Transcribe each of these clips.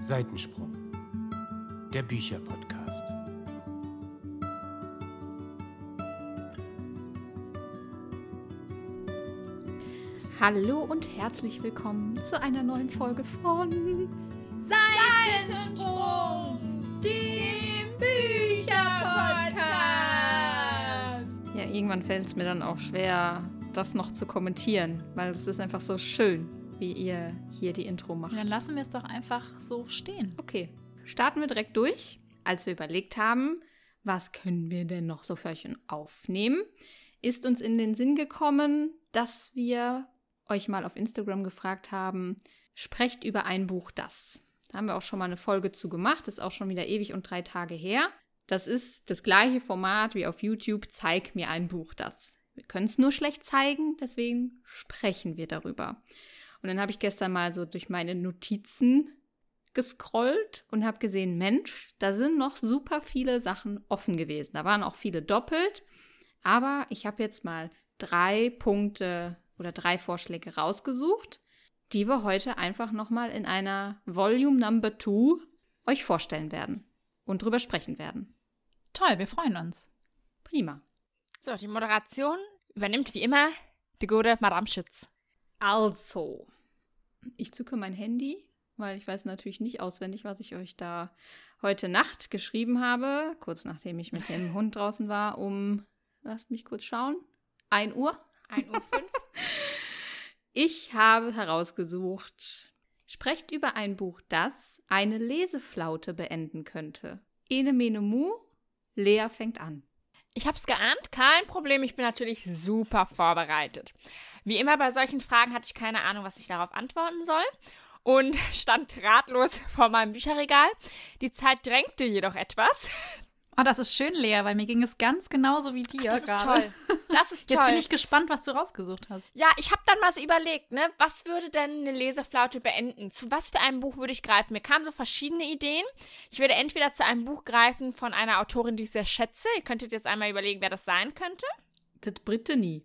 Seitensprung, der Bücherpodcast. Hallo und herzlich willkommen zu einer neuen Folge von Seitensprung, dem Bücherpodcast. Ja, irgendwann fällt es mir dann auch schwer, das noch zu kommentieren, weil es ist einfach so schön, wie ihr hier die Intro macht. Dann lassen wir es doch einfach so stehen. Okay, starten wir direkt durch. Als wir überlegt haben, was können wir denn noch so für euch aufnehmen, ist uns in den Sinn gekommen, dass wir euch mal auf Instagram gefragt haben, sprecht über ein Buch das. Da haben wir auch schon mal eine Folge zu gemacht, ist auch schon wieder ewig und drei Tage her. Das ist das gleiche Format wie auf YouTube, zeig mir ein Buch das. Wir können es nur schlecht zeigen, deswegen sprechen wir darüber. Und dann habe ich gestern mal so durch meine Notizen gescrollt und habe gesehen, Mensch, da sind noch super viele Sachen offen gewesen. Da waren auch viele doppelt, aber ich habe jetzt mal drei Punkte oder drei Vorschläge rausgesucht, die wir heute einfach nochmal in einer Volume Number 2 euch vorstellen werden und drüber sprechen werden. Toll, wir freuen uns. Prima. So, die Moderation übernimmt wie immer die gute Madame Schütz. Also, ich zücke mein Handy, weil ich weiß natürlich nicht auswendig, was ich euch da heute Nacht geschrieben habe, kurz nachdem ich mit dem Hund draußen war, um, lasst mich kurz schauen, 1 Uhr. 1 Uhr 5. Ich habe herausgesucht, sprecht über ein Buch, das eine Leseflaute beenden könnte. Ene mene mu, Lea fängt an. Ich hab's geahnt, kein Problem, ich bin natürlich super vorbereitet. Wie immer bei solchen Fragen hatte ich keine Ahnung, was ich darauf antworten soll und stand ratlos vor meinem Bücherregal. Die Zeit drängte jedoch etwas. Oh, das ist schön, Lea, weil mir ging es ganz genauso wie dir. Das ist gerade. toll. Das ist toll. Jetzt bin ich gespannt, was du rausgesucht hast. Ja, ich habe dann mal so überlegt, ne, was würde denn eine Leseflaute beenden? Zu was für einem Buch würde ich greifen? Mir kamen so verschiedene Ideen. Ich würde entweder zu einem Buch greifen von einer Autorin, die ich sehr schätze. Ihr könntet jetzt einmal überlegen, wer das sein könnte. Das Brittany.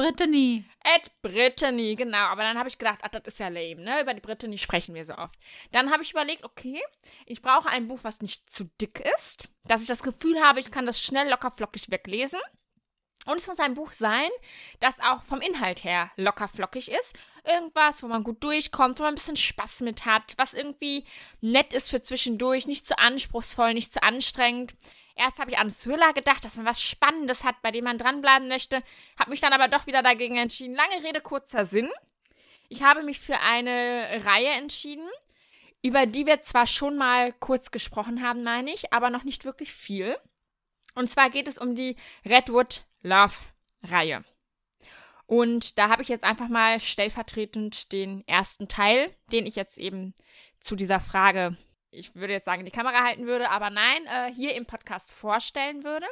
Brittany. Ed Brittany, genau. Aber dann habe ich gedacht, ach, das ist ja lame, ne? Über die Brittany sprechen wir so oft. Dann habe ich überlegt, okay, ich brauche ein Buch, was nicht zu dick ist, dass ich das Gefühl habe, ich kann das schnell locker flockig weglesen. Und es muss ein Buch sein, das auch vom Inhalt her locker flockig ist. Irgendwas, wo man gut durchkommt, wo man ein bisschen Spaß mit hat, was irgendwie nett ist für zwischendurch, nicht zu anspruchsvoll, nicht zu anstrengend. Erst habe ich an Thriller gedacht, dass man was Spannendes hat, bei dem man dranbleiben möchte, habe mich dann aber doch wieder dagegen entschieden. Lange Rede, kurzer Sinn. Ich habe mich für eine Reihe entschieden, über die wir zwar schon mal kurz gesprochen haben, meine ich, aber noch nicht wirklich viel. Und zwar geht es um die Redwood Love Reihe. Und da habe ich jetzt einfach mal stellvertretend den ersten Teil, den ich jetzt eben zu dieser Frage ich würde jetzt sagen, in die Kamera halten würde, aber nein, äh, hier im Podcast vorstellen würde.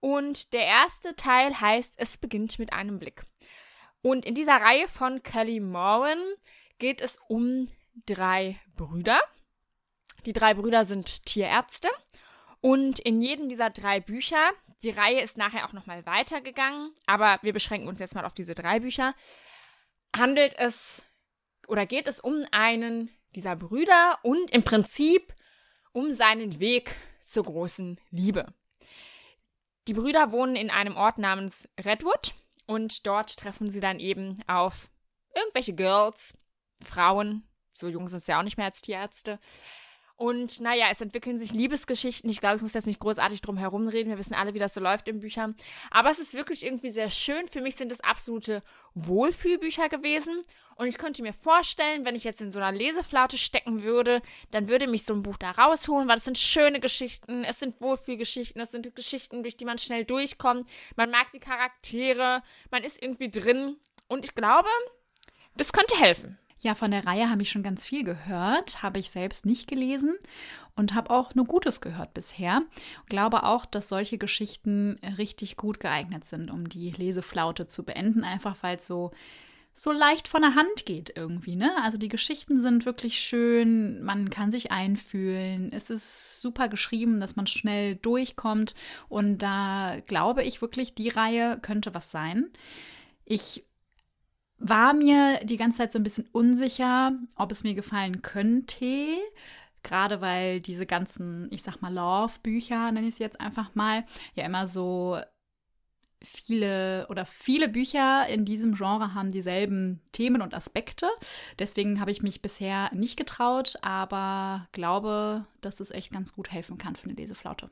Und der erste Teil heißt Es beginnt mit einem Blick. Und in dieser Reihe von Kelly Moran geht es um drei Brüder. Die drei Brüder sind Tierärzte. Und in jedem dieser drei Bücher, die Reihe ist nachher auch nochmal weitergegangen, aber wir beschränken uns jetzt mal auf diese drei Bücher, handelt es oder geht es um einen dieser Brüder und im Prinzip um seinen Weg zur großen Liebe. Die Brüder wohnen in einem Ort namens Redwood und dort treffen sie dann eben auf irgendwelche Girls, Frauen, so jung sind sie ja auch nicht mehr als Tierärzte, und naja, es entwickeln sich Liebesgeschichten. Ich glaube, ich muss jetzt nicht großartig drum herum reden. Wir wissen alle, wie das so läuft in Büchern. Aber es ist wirklich irgendwie sehr schön. Für mich sind es absolute Wohlfühlbücher gewesen. Und ich könnte mir vorstellen, wenn ich jetzt in so einer Leseflaute stecken würde, dann würde mich so ein Buch da rausholen, weil es sind schöne Geschichten, es sind Wohlfühlgeschichten, es sind Geschichten, durch die man schnell durchkommt. Man mag die Charaktere, man ist irgendwie drin. Und ich glaube, das könnte helfen. Ja, von der Reihe habe ich schon ganz viel gehört, habe ich selbst nicht gelesen und habe auch nur Gutes gehört bisher. Glaube auch, dass solche Geschichten richtig gut geeignet sind, um die Leseflaute zu beenden, einfach weil es so so leicht von der Hand geht irgendwie, ne? Also die Geschichten sind wirklich schön, man kann sich einfühlen, es ist super geschrieben, dass man schnell durchkommt und da glaube ich wirklich, die Reihe könnte was sein. Ich war mir die ganze Zeit so ein bisschen unsicher, ob es mir gefallen könnte. Gerade weil diese ganzen, ich sag mal, Love-Bücher, nenne ich sie jetzt einfach mal, ja immer so viele oder viele Bücher in diesem Genre haben dieselben Themen und Aspekte. Deswegen habe ich mich bisher nicht getraut, aber glaube, dass es echt ganz gut helfen kann für eine Leseflaute.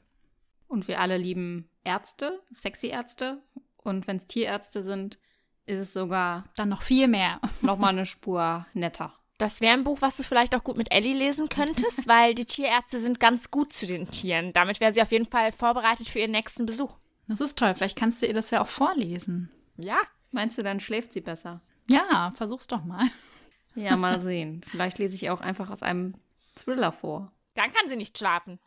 Und wir alle lieben Ärzte, sexy Ärzte. Und wenn es Tierärzte sind, ist es sogar Dann noch viel mehr. nochmal eine Spur netter. Das wäre ein Buch, was du vielleicht auch gut mit Ellie lesen könntest, weil die Tierärzte sind ganz gut zu den Tieren. Damit wäre sie auf jeden Fall vorbereitet für ihren nächsten Besuch. Das ist toll. Vielleicht kannst du ihr das ja auch vorlesen. Ja, Meinst du, dann schläft sie besser? Ja, versuch's doch mal. Ja, mal sehen. Vielleicht lese ich auch einfach aus einem Thriller vor. dann kann sie nicht schlafen.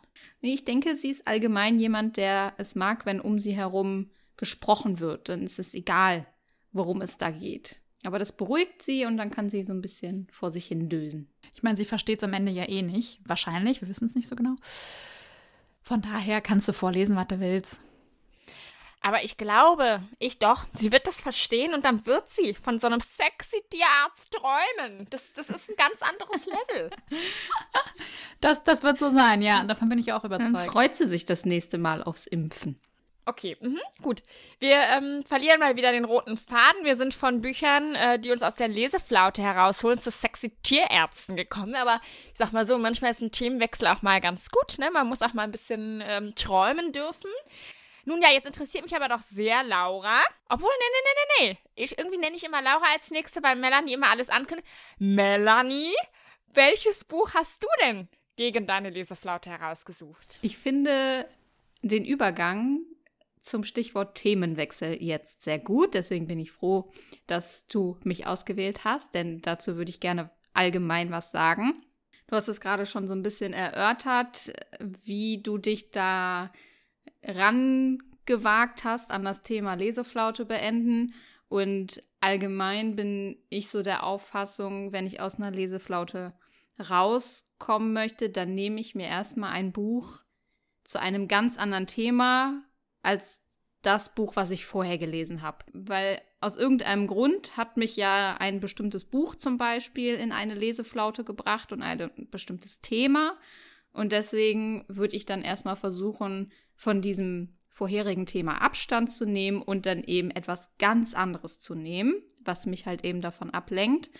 Nee, ich denke, sie ist allgemein jemand, der es mag, wenn um sie herum gesprochen wird. Dann ist es egal, worum es da geht. Aber das beruhigt sie und dann kann sie so ein bisschen vor sich hin dösen. Ich meine, sie versteht es am Ende ja eh nicht. Wahrscheinlich, wir wissen es nicht so genau. Von daher kannst du vorlesen, was du willst. Aber ich glaube, ich doch, sie wird das verstehen und dann wird sie von so einem sexy Tierarzt träumen. Das, das ist ein ganz anderes Level. Das, das wird so sein, ja. Davon bin ich auch Dann überzeugt. freut sie sich das nächste Mal aufs Impfen. Okay, mhm, gut. Wir ähm, verlieren mal wieder den roten Faden. Wir sind von Büchern, äh, die uns aus der Leseflaute herausholen, zu sexy Tierärzten gekommen. Aber ich sag mal so, manchmal ist ein Themenwechsel auch mal ganz gut. Ne? Man muss auch mal ein bisschen ähm, träumen dürfen. Nun ja, jetzt interessiert mich aber doch sehr Laura. Obwohl, nee, nee, nee, nee, nee. Ich, irgendwie nenne ich immer Laura als Nächste, weil Melanie immer alles ankündigt. Melanie, welches Buch hast du denn gegen deine Leseflaute herausgesucht? Ich finde den Übergang zum Stichwort Themenwechsel jetzt sehr gut. Deswegen bin ich froh, dass du mich ausgewählt hast, denn dazu würde ich gerne allgemein was sagen. Du hast es gerade schon so ein bisschen erörtert, wie du dich da rangewagt hast an das Thema Leseflaute beenden. Und allgemein bin ich so der Auffassung, wenn ich aus einer Leseflaute rauskommen möchte, dann nehme ich mir erstmal ein Buch zu einem ganz anderen Thema als das Buch, was ich vorher gelesen habe. Weil aus irgendeinem Grund hat mich ja ein bestimmtes Buch zum Beispiel in eine Leseflaute gebracht und ein bestimmtes Thema. Und deswegen würde ich dann erstmal versuchen, von diesem vorherigen Thema Abstand zu nehmen und dann eben etwas ganz anderes zu nehmen, was mich halt eben davon ablenkt.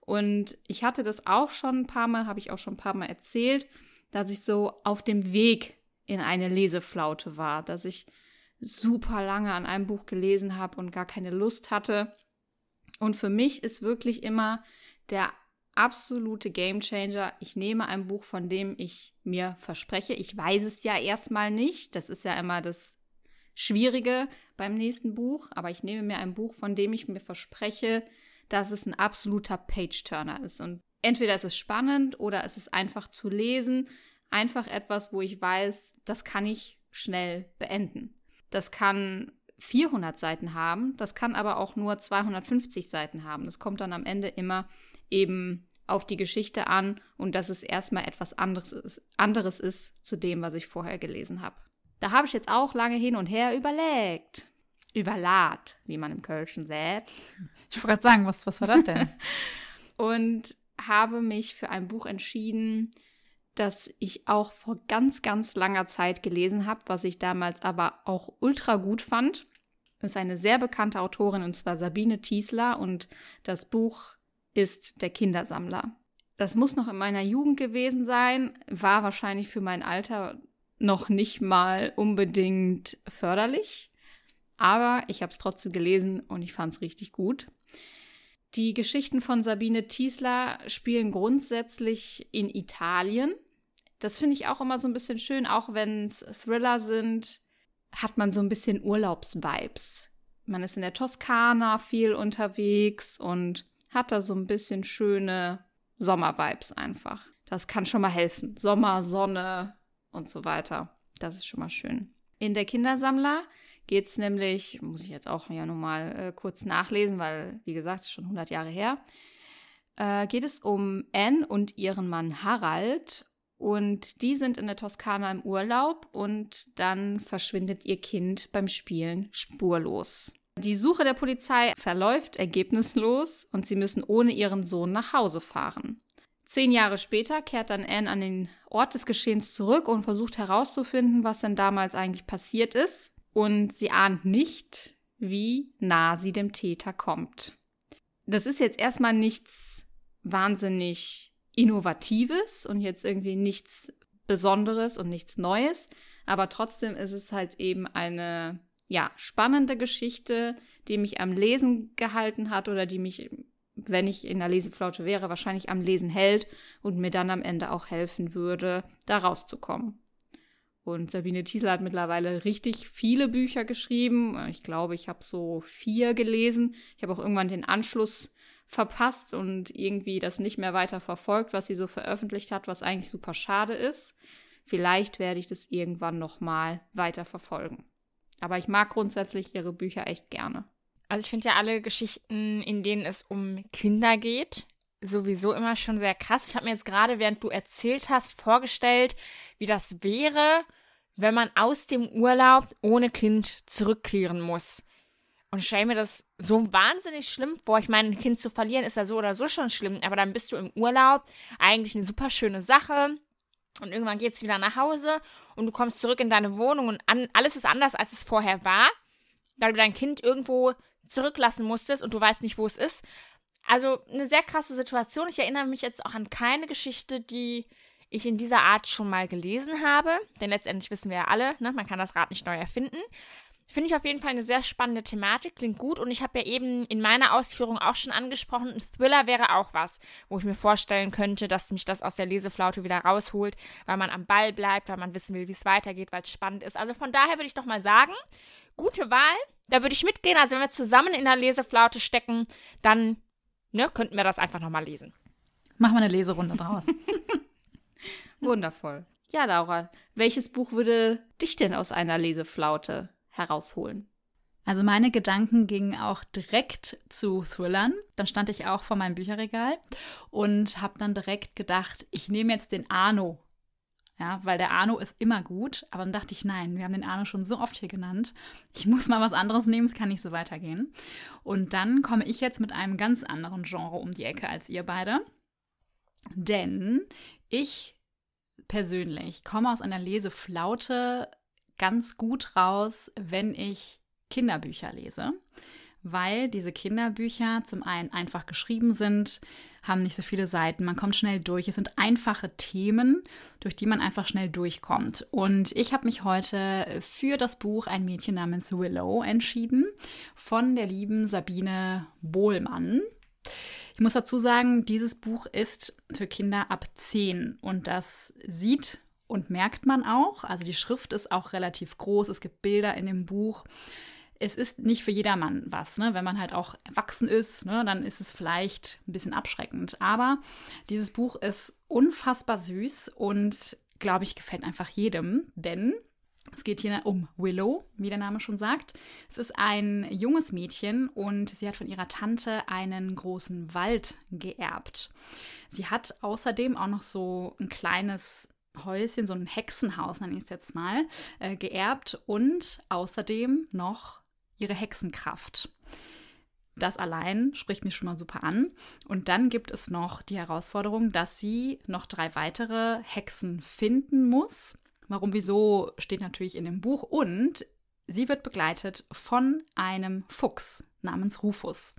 Und ich hatte das auch schon ein paar Mal, habe ich auch schon ein paar Mal erzählt, dass ich so auf dem Weg in eine Leseflaute war, dass ich super lange an einem Buch gelesen habe und gar keine Lust hatte. Und für mich ist wirklich immer der absolute Gamechanger. Ich nehme ein Buch, von dem ich mir verspreche. Ich weiß es ja erstmal nicht. Das ist ja immer das Schwierige beim nächsten Buch. Aber ich nehme mir ein Buch, von dem ich mir verspreche, dass es ein absoluter Page-Turner ist. Und entweder ist es spannend oder es ist einfach zu lesen. Einfach etwas, wo ich weiß, das kann ich schnell beenden. Das kann 400 Seiten haben, das kann aber auch nur 250 Seiten haben. Das kommt dann am Ende immer eben auf die Geschichte an und dass es erstmal etwas anderes ist, anderes ist zu dem, was ich vorher gelesen habe. Da habe ich jetzt auch lange hin und her überlegt. Überlad, wie man im Kölschen sagt. Ich wollte gerade sagen, was, was war das denn? und habe mich für ein Buch entschieden, das ich auch vor ganz, ganz langer Zeit gelesen habe, was ich damals aber auch ultra gut fand. Ist eine sehr bekannte Autorin und zwar Sabine Tiesler und das Buch ist Der Kindersammler. Das muss noch in meiner Jugend gewesen sein, war wahrscheinlich für mein Alter noch nicht mal unbedingt förderlich, aber ich habe es trotzdem gelesen und ich fand es richtig gut. Die Geschichten von Sabine Tiesler spielen grundsätzlich in Italien. Das finde ich auch immer so ein bisschen schön, auch wenn es Thriller sind, hat man so ein bisschen Urlaubsvibes. Man ist in der Toskana viel unterwegs und hat da so ein bisschen schöne Sommervibes einfach. Das kann schon mal helfen. Sommer, Sonne und so weiter. Das ist schon mal schön. In der Kindersammler geht es nämlich, muss ich jetzt auch ja nochmal äh, kurz nachlesen, weil, wie gesagt, ist schon 100 Jahre her, äh, geht es um Anne und ihren Mann Harald. Und die sind in der Toskana im Urlaub und dann verschwindet ihr Kind beim Spielen spurlos. Die Suche der Polizei verläuft ergebnislos und sie müssen ohne ihren Sohn nach Hause fahren. Zehn Jahre später kehrt dann Anne an den Ort des Geschehens zurück und versucht herauszufinden, was denn damals eigentlich passiert ist. Und sie ahnt nicht, wie nah sie dem Täter kommt. Das ist jetzt erstmal nichts wahnsinnig Innovatives und jetzt irgendwie nichts Besonderes und nichts Neues, aber trotzdem ist es halt eben eine ja, spannende Geschichte, die mich am Lesen gehalten hat oder die mich, wenn ich in der Leseflaute wäre, wahrscheinlich am Lesen hält und mir dann am Ende auch helfen würde, da rauszukommen. Und Sabine Thiesel hat mittlerweile richtig viele Bücher geschrieben. Ich glaube, ich habe so vier gelesen. Ich habe auch irgendwann den Anschluss verpasst und irgendwie das nicht mehr weiter verfolgt, was sie so veröffentlicht hat, was eigentlich super schade ist. Vielleicht werde ich das irgendwann noch mal weiter verfolgen. Aber ich mag grundsätzlich ihre Bücher echt gerne. Also ich finde ja alle Geschichten, in denen es um Kinder geht, sowieso immer schon sehr krass. Ich habe mir jetzt gerade, während du erzählt hast, vorgestellt, wie das wäre, wenn man aus dem Urlaub ohne Kind zurückkehren muss. Und stell mir das so wahnsinnig schlimm vor. Ich meine, ein Kind zu verlieren ist ja so oder so schon schlimm, aber dann bist du im Urlaub. Eigentlich eine super schöne Sache. Und irgendwann geht es wieder nach Hause und du kommst zurück in deine Wohnung und an, alles ist anders, als es vorher war, da du dein Kind irgendwo zurücklassen musstest und du weißt nicht, wo es ist. Also eine sehr krasse Situation. Ich erinnere mich jetzt auch an keine Geschichte, die ich in dieser Art schon mal gelesen habe. Denn letztendlich wissen wir ja alle, ne, man kann das Rad nicht neu erfinden. Finde ich auf jeden Fall eine sehr spannende Thematik, klingt gut. Und ich habe ja eben in meiner Ausführung auch schon angesprochen, ein Thriller wäre auch was, wo ich mir vorstellen könnte, dass mich das aus der Leseflaute wieder rausholt, weil man am Ball bleibt, weil man wissen will, wie es weitergeht, weil es spannend ist. Also von daher würde ich doch mal sagen, gute Wahl. Da würde ich mitgehen. Also wenn wir zusammen in der Leseflaute stecken, dann ne, könnten wir das einfach nochmal lesen. Machen wir eine Leserunde draus. Wundervoll. Ja, Laura, welches Buch würde dich denn aus einer Leseflaute herausholen. Also meine Gedanken gingen auch direkt zu Thrillern. Dann stand ich auch vor meinem Bücherregal und habe dann direkt gedacht, ich nehme jetzt den Arno. Ja, weil der Arno ist immer gut. Aber dann dachte ich, nein, wir haben den Arno schon so oft hier genannt. Ich muss mal was anderes nehmen, es kann nicht so weitergehen. Und dann komme ich jetzt mit einem ganz anderen Genre um die Ecke als ihr beide. Denn ich persönlich komme aus einer Leseflaute ganz gut raus, wenn ich Kinderbücher lese, weil diese Kinderbücher zum einen einfach geschrieben sind, haben nicht so viele Seiten, man kommt schnell durch. Es sind einfache Themen, durch die man einfach schnell durchkommt. Und ich habe mich heute für das Buch Ein Mädchen namens Willow entschieden von der lieben Sabine Bohlmann. Ich muss dazu sagen, dieses Buch ist für Kinder ab 10 und das sieht und merkt man auch. Also die Schrift ist auch relativ groß, es gibt Bilder in dem Buch. Es ist nicht für jedermann was, ne? Wenn man halt auch erwachsen ist, ne, dann ist es vielleicht ein bisschen abschreckend. Aber dieses Buch ist unfassbar süß und, glaube ich, gefällt einfach jedem, denn es geht hier um Willow, wie der Name schon sagt. Es ist ein junges Mädchen und sie hat von ihrer Tante einen großen Wald geerbt. Sie hat außerdem auch noch so ein kleines Häuschen, so ein Hexenhaus, nenne ich es jetzt mal, äh, geerbt und außerdem noch ihre Hexenkraft. Das allein spricht mich schon mal super an. Und dann gibt es noch die Herausforderung, dass sie noch drei weitere Hexen finden muss. Warum, wieso, steht natürlich in dem Buch. Und sie wird begleitet von einem Fuchs namens Rufus.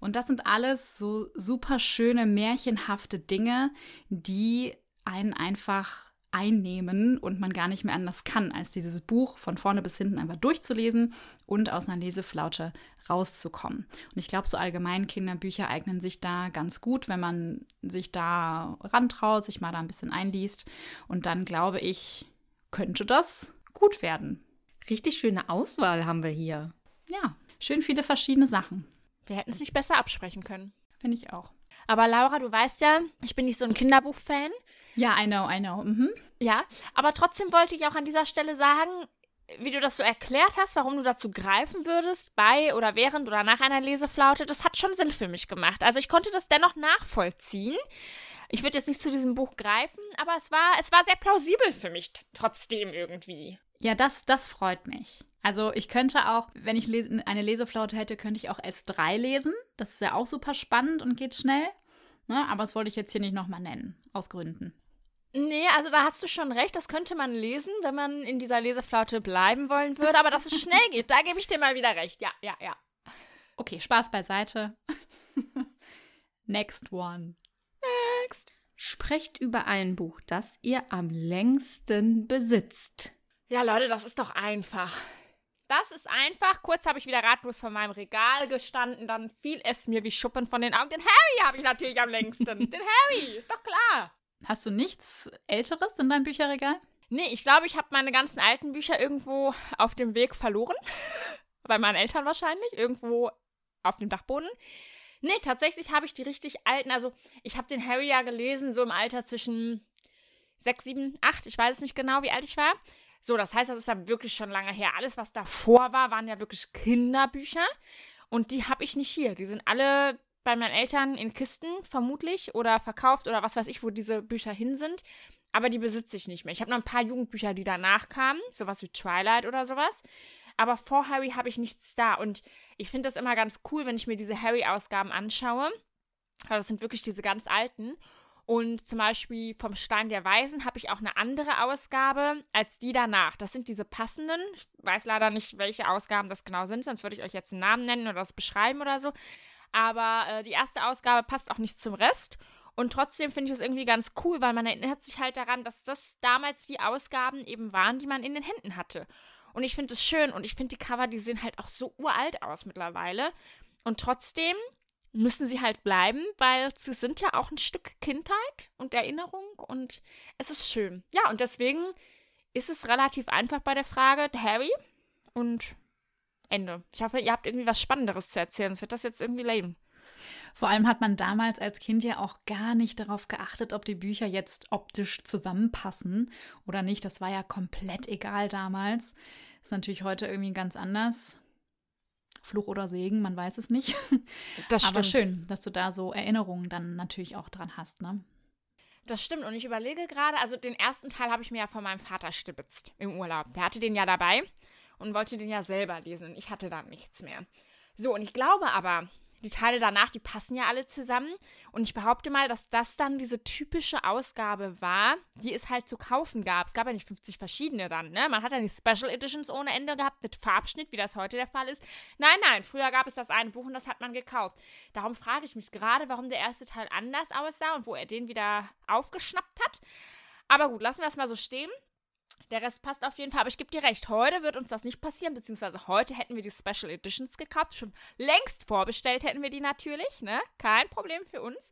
Und das sind alles so super schöne, märchenhafte Dinge, die einen einfach einnehmen und man gar nicht mehr anders kann, als dieses Buch von vorne bis hinten einfach durchzulesen und aus einer Leseflaute rauszukommen. Und ich glaube, so allgemein Kinderbücher eignen sich da ganz gut, wenn man sich da rantraut, sich mal da ein bisschen einliest. Und dann glaube ich, könnte das gut werden. Richtig schöne Auswahl haben wir hier. Ja, schön viele verschiedene Sachen. Wir hätten es nicht besser absprechen können. Finde ich auch. Aber Laura, du weißt ja, ich bin nicht so ein Kinderbuch-Fan. Ja, I know, I know. Mhm. Ja, aber trotzdem wollte ich auch an dieser Stelle sagen, wie du das so erklärt hast, warum du dazu greifen würdest, bei oder während oder nach einer Leseflaute, das hat schon Sinn für mich gemacht. Also ich konnte das dennoch nachvollziehen. Ich würde jetzt nicht zu diesem Buch greifen, aber es war, es war sehr plausibel für mich trotzdem irgendwie. Ja, das, das freut mich. Also ich könnte auch, wenn ich lese, eine Leseflaute hätte, könnte ich auch S3 lesen. Das ist ja auch super spannend und geht schnell. Ne? Aber das wollte ich jetzt hier nicht nochmal nennen, aus Gründen. Nee, also da hast du schon recht, das könnte man lesen, wenn man in dieser Leseflaute bleiben wollen würde, aber dass es schnell geht, da gebe ich dir mal wieder recht. Ja, ja, ja. Okay, Spaß beiseite. Next one. Next. Sprecht über ein Buch, das ihr am längsten besitzt. Ja, Leute, das ist doch einfach. Das ist einfach. Kurz habe ich wieder ratlos vor meinem Regal gestanden, dann fiel es mir wie Schuppen von den Augen. Den Harry habe ich natürlich am längsten. Den Harry, ist doch klar. Hast du nichts Älteres in deinem Bücherregal? Nee, ich glaube, ich habe meine ganzen alten Bücher irgendwo auf dem Weg verloren. Bei meinen Eltern wahrscheinlich. Irgendwo auf dem Dachboden. Nee, tatsächlich habe ich die richtig alten. Also, ich habe den Harry ja gelesen, so im Alter zwischen 6, 7, 8. Ich weiß es nicht genau, wie alt ich war. So, das heißt, das ist ja wirklich schon lange her. Alles, was davor war, waren ja wirklich Kinderbücher. Und die habe ich nicht hier. Die sind alle bei meinen Eltern in Kisten, vermutlich, oder verkauft oder was weiß ich, wo diese Bücher hin sind. Aber die besitze ich nicht mehr. Ich habe noch ein paar Jugendbücher, die danach kamen, sowas wie Twilight oder sowas. Aber vor Harry habe ich nichts da. Und ich finde das immer ganz cool, wenn ich mir diese Harry-Ausgaben anschaue. Das sind wirklich diese ganz alten. Und zum Beispiel vom Stein der Weisen habe ich auch eine andere Ausgabe als die danach. Das sind diese passenden. Ich weiß leider nicht, welche Ausgaben das genau sind, sonst würde ich euch jetzt einen Namen nennen oder das beschreiben oder so. Aber äh, die erste Ausgabe passt auch nicht zum Rest. Und trotzdem finde ich es irgendwie ganz cool, weil man erinnert sich halt daran, dass das damals die Ausgaben eben waren, die man in den Händen hatte. Und ich finde es schön und ich finde die Cover, die sehen halt auch so uralt aus mittlerweile. Und trotzdem müssen sie halt bleiben, weil sie sind ja auch ein Stück Kindheit und Erinnerung und es ist schön. Ja, und deswegen ist es relativ einfach bei der Frage Harry und Ende. Ich hoffe, ihr habt irgendwie was Spannenderes zu erzählen, sonst wird das jetzt irgendwie lame. Vor allem hat man damals als Kind ja auch gar nicht darauf geachtet, ob die Bücher jetzt optisch zusammenpassen oder nicht. Das war ja komplett egal damals. Ist natürlich heute irgendwie ganz anders. Fluch oder Segen, man weiß es nicht. Das Aber stimmt. schön, dass du da so Erinnerungen dann natürlich auch dran hast, ne? Das stimmt. Und ich überlege gerade, also den ersten Teil habe ich mir ja von meinem Vater stibitzt im Urlaub. Der hatte den ja dabei und wollte den ja selber lesen. Ich hatte da nichts mehr. So, und ich glaube aber, die Teile danach, die passen ja alle zusammen. Und ich behaupte mal, dass das dann diese typische Ausgabe war, die es halt zu kaufen gab. Es gab ja nicht 50 verschiedene dann, ne? Man hat ja nicht Special Editions ohne Ende gehabt mit Farbschnitt, wie das heute der Fall ist. Nein, nein, früher gab es das eine Buch und das hat man gekauft. Darum frage ich mich gerade, warum der erste Teil anders aussah und wo er den wieder aufgeschnappt hat. Aber gut, lassen wir es mal so stehen. Der Rest passt auf jeden Fall, aber ich gebe dir recht, heute wird uns das nicht passieren, beziehungsweise heute hätten wir die Special Editions gekauft, schon längst vorbestellt hätten wir die natürlich, ne? Kein Problem für uns.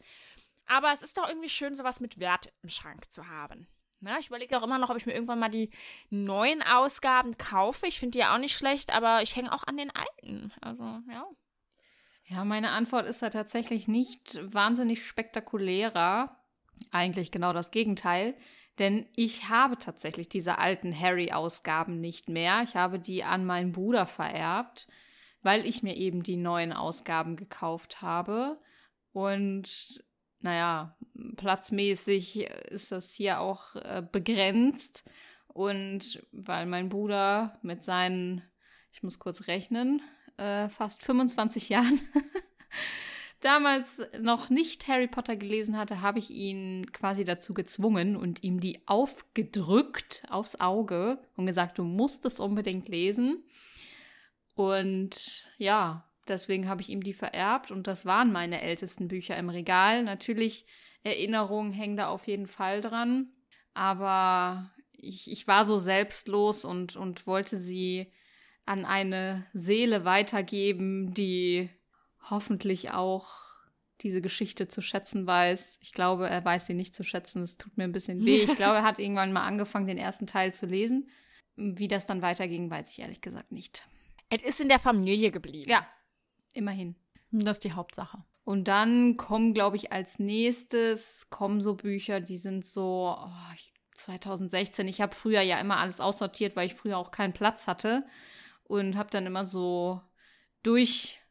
Aber es ist doch irgendwie schön, sowas mit Wert im Schrank zu haben. Ne? Ich überlege auch immer noch, ob ich mir irgendwann mal die neuen Ausgaben kaufe. Ich finde die ja auch nicht schlecht, aber ich hänge auch an den alten. Also, ja. Ja, meine Antwort ist ja tatsächlich nicht wahnsinnig spektakulärer. Eigentlich genau das Gegenteil. Denn ich habe tatsächlich diese alten Harry-Ausgaben nicht mehr. Ich habe die an meinen Bruder vererbt, weil ich mir eben die neuen Ausgaben gekauft habe. Und naja, platzmäßig ist das hier auch äh, begrenzt. Und weil mein Bruder mit seinen, ich muss kurz rechnen, äh, fast 25 Jahren damals noch nicht Harry Potter gelesen hatte, habe ich ihn quasi dazu gezwungen und ihm die aufgedrückt aufs Auge und gesagt, du musst es unbedingt lesen. Und ja, deswegen habe ich ihm die vererbt und das waren meine ältesten Bücher im Regal. Natürlich, Erinnerungen hängen da auf jeden Fall dran, aber ich, ich war so selbstlos und, und wollte sie an eine Seele weitergeben, die hoffentlich auch diese Geschichte zu schätzen weiß. Ich glaube, er weiß sie nicht zu schätzen. Es tut mir ein bisschen weh. Ich glaube, er hat irgendwann mal angefangen, den ersten Teil zu lesen. Wie das dann weiterging, weiß ich ehrlich gesagt nicht. Es ist in der Familie geblieben. Ja, immerhin. Das ist die Hauptsache. Und dann kommen, glaube ich, als nächstes kommen so Bücher, die sind so oh, ich- 2016. Ich habe früher ja immer alles aussortiert, weil ich früher auch keinen Platz hatte und habe dann immer so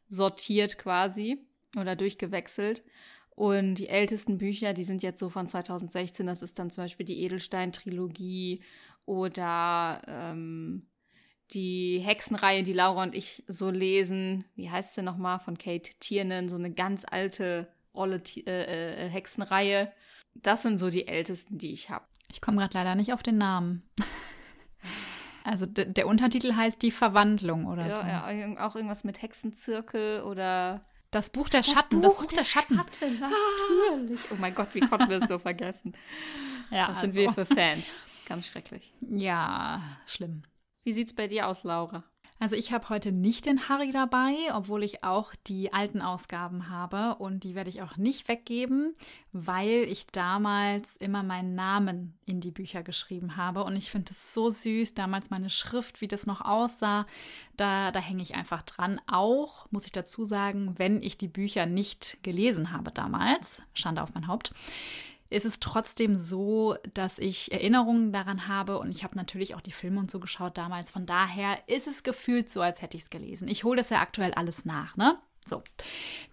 durchsortiert quasi oder durchgewechselt. Und die ältesten Bücher, die sind jetzt so von 2016. Das ist dann zum Beispiel die Edelstein-Trilogie oder ähm, die Hexenreihe, die Laura und ich so lesen. Wie heißt sie nochmal? Von Kate Tiernan, so eine ganz alte, olle äh, äh, Hexenreihe. Das sind so die ältesten, die ich habe. Ich komme gerade leider nicht auf den Namen. Also der Untertitel heißt Die Verwandlung oder so. Ja, ja, irg- auch irgendwas mit Hexenzirkel oder Das Buch der Schatten. das Buch der, Schatten. natürlich. Oh mein Gott, wie konnten wir es nur vergessen? Ja, Was sind also- wir für Fans? Ganz schrecklich. Ja, schlimm. Wie sieht's bei dir aus, Laura? Also ich habe heute nicht den Harry dabei, obwohl ich auch die alten Ausgaben habe und die werde ich auch nicht weggeben, weil ich damals immer meinen Namen in die Bücher geschrieben habe und ich finde es so süß, damals meine Schrift, wie das noch aussah, da, da hänge ich einfach dran. Auch, muss ich dazu sagen, wenn ich die Bücher nicht gelesen habe damals, Schande auf mein Haupt, ist es trotzdem so, dass ich Erinnerungen daran habe und ich habe natürlich auch die Filme und so geschaut damals. Von daher ist es gefühlt so, als hätte ich es gelesen. Ich hole das ja aktuell alles nach, ne? So.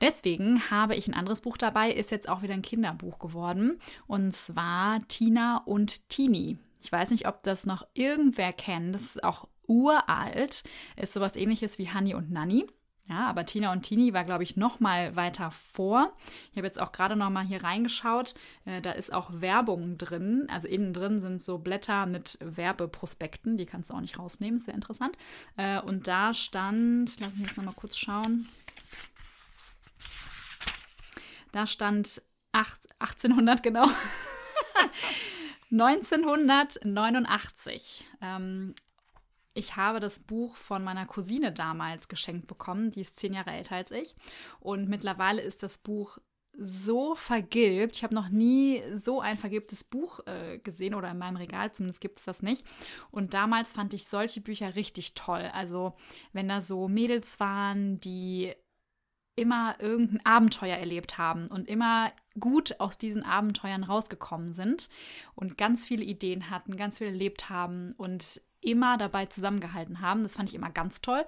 Deswegen habe ich ein anderes Buch dabei, ist jetzt auch wieder ein Kinderbuch geworden. Und zwar Tina und Tini. Ich weiß nicht, ob das noch irgendwer kennt. Das ist auch uralt. Ist sowas ähnliches wie Honey und Nanny. Ja, aber Tina und Tini war, glaube ich, noch mal weiter vor. Ich habe jetzt auch gerade noch mal hier reingeschaut. Äh, da ist auch Werbung drin. Also innen drin sind so Blätter mit Werbeprospekten. Die kannst du auch nicht rausnehmen. Ist sehr interessant. Äh, und da stand, lass mich jetzt noch mal kurz schauen. Da stand acht, 1800, genau. 1989. Ähm, ich habe das Buch von meiner Cousine damals geschenkt bekommen. Die ist zehn Jahre älter als ich. Und mittlerweile ist das Buch so vergilbt. Ich habe noch nie so ein vergilbtes Buch äh, gesehen oder in meinem Regal zumindest gibt es das nicht. Und damals fand ich solche Bücher richtig toll. Also wenn da so Mädels waren, die immer irgendein Abenteuer erlebt haben und immer gut aus diesen Abenteuern rausgekommen sind und ganz viele Ideen hatten, ganz viel erlebt haben und immer dabei zusammengehalten haben. Das fand ich immer ganz toll.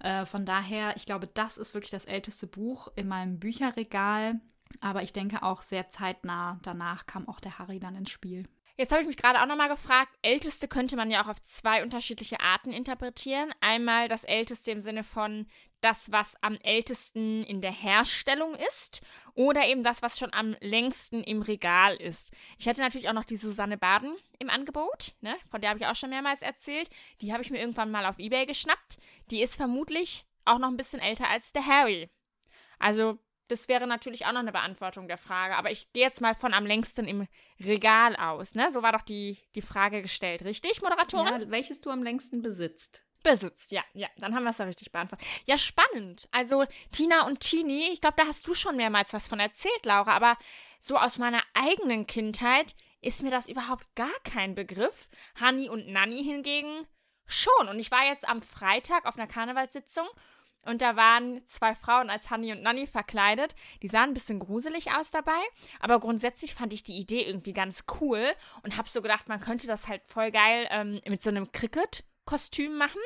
Äh, von daher, ich glaube, das ist wirklich das älteste Buch in meinem Bücherregal. Aber ich denke auch sehr zeitnah danach kam auch der Harry dann ins Spiel. Jetzt habe ich mich gerade auch nochmal gefragt, älteste könnte man ja auch auf zwei unterschiedliche Arten interpretieren. Einmal das älteste im Sinne von das, was am ältesten in der Herstellung ist oder eben das, was schon am längsten im Regal ist. Ich hatte natürlich auch noch die Susanne Baden im Angebot, ne? von der habe ich auch schon mehrmals erzählt. Die habe ich mir irgendwann mal auf Ebay geschnappt. Die ist vermutlich auch noch ein bisschen älter als der Harry. Also das wäre natürlich auch noch eine Beantwortung der Frage. Aber ich gehe jetzt mal von am längsten im Regal aus. Ne? So war doch die, die Frage gestellt, richtig, Moderatorin? Ja, welches du am längsten besitzt. Besitzt, ja, ja. Dann haben wir es ja richtig beantwortet. Ja, spannend. Also Tina und Tini, ich glaube, da hast du schon mehrmals was von erzählt, Laura. Aber so aus meiner eigenen Kindheit ist mir das überhaupt gar kein Begriff. Hanni und Nanni hingegen schon. Und ich war jetzt am Freitag auf einer Karnevalssitzung und da waren zwei Frauen als Hanni und Nanni verkleidet. Die sahen ein bisschen gruselig aus dabei, aber grundsätzlich fand ich die Idee irgendwie ganz cool und habe so gedacht, man könnte das halt voll geil ähm, mit so einem Cricket-Kostüm machen.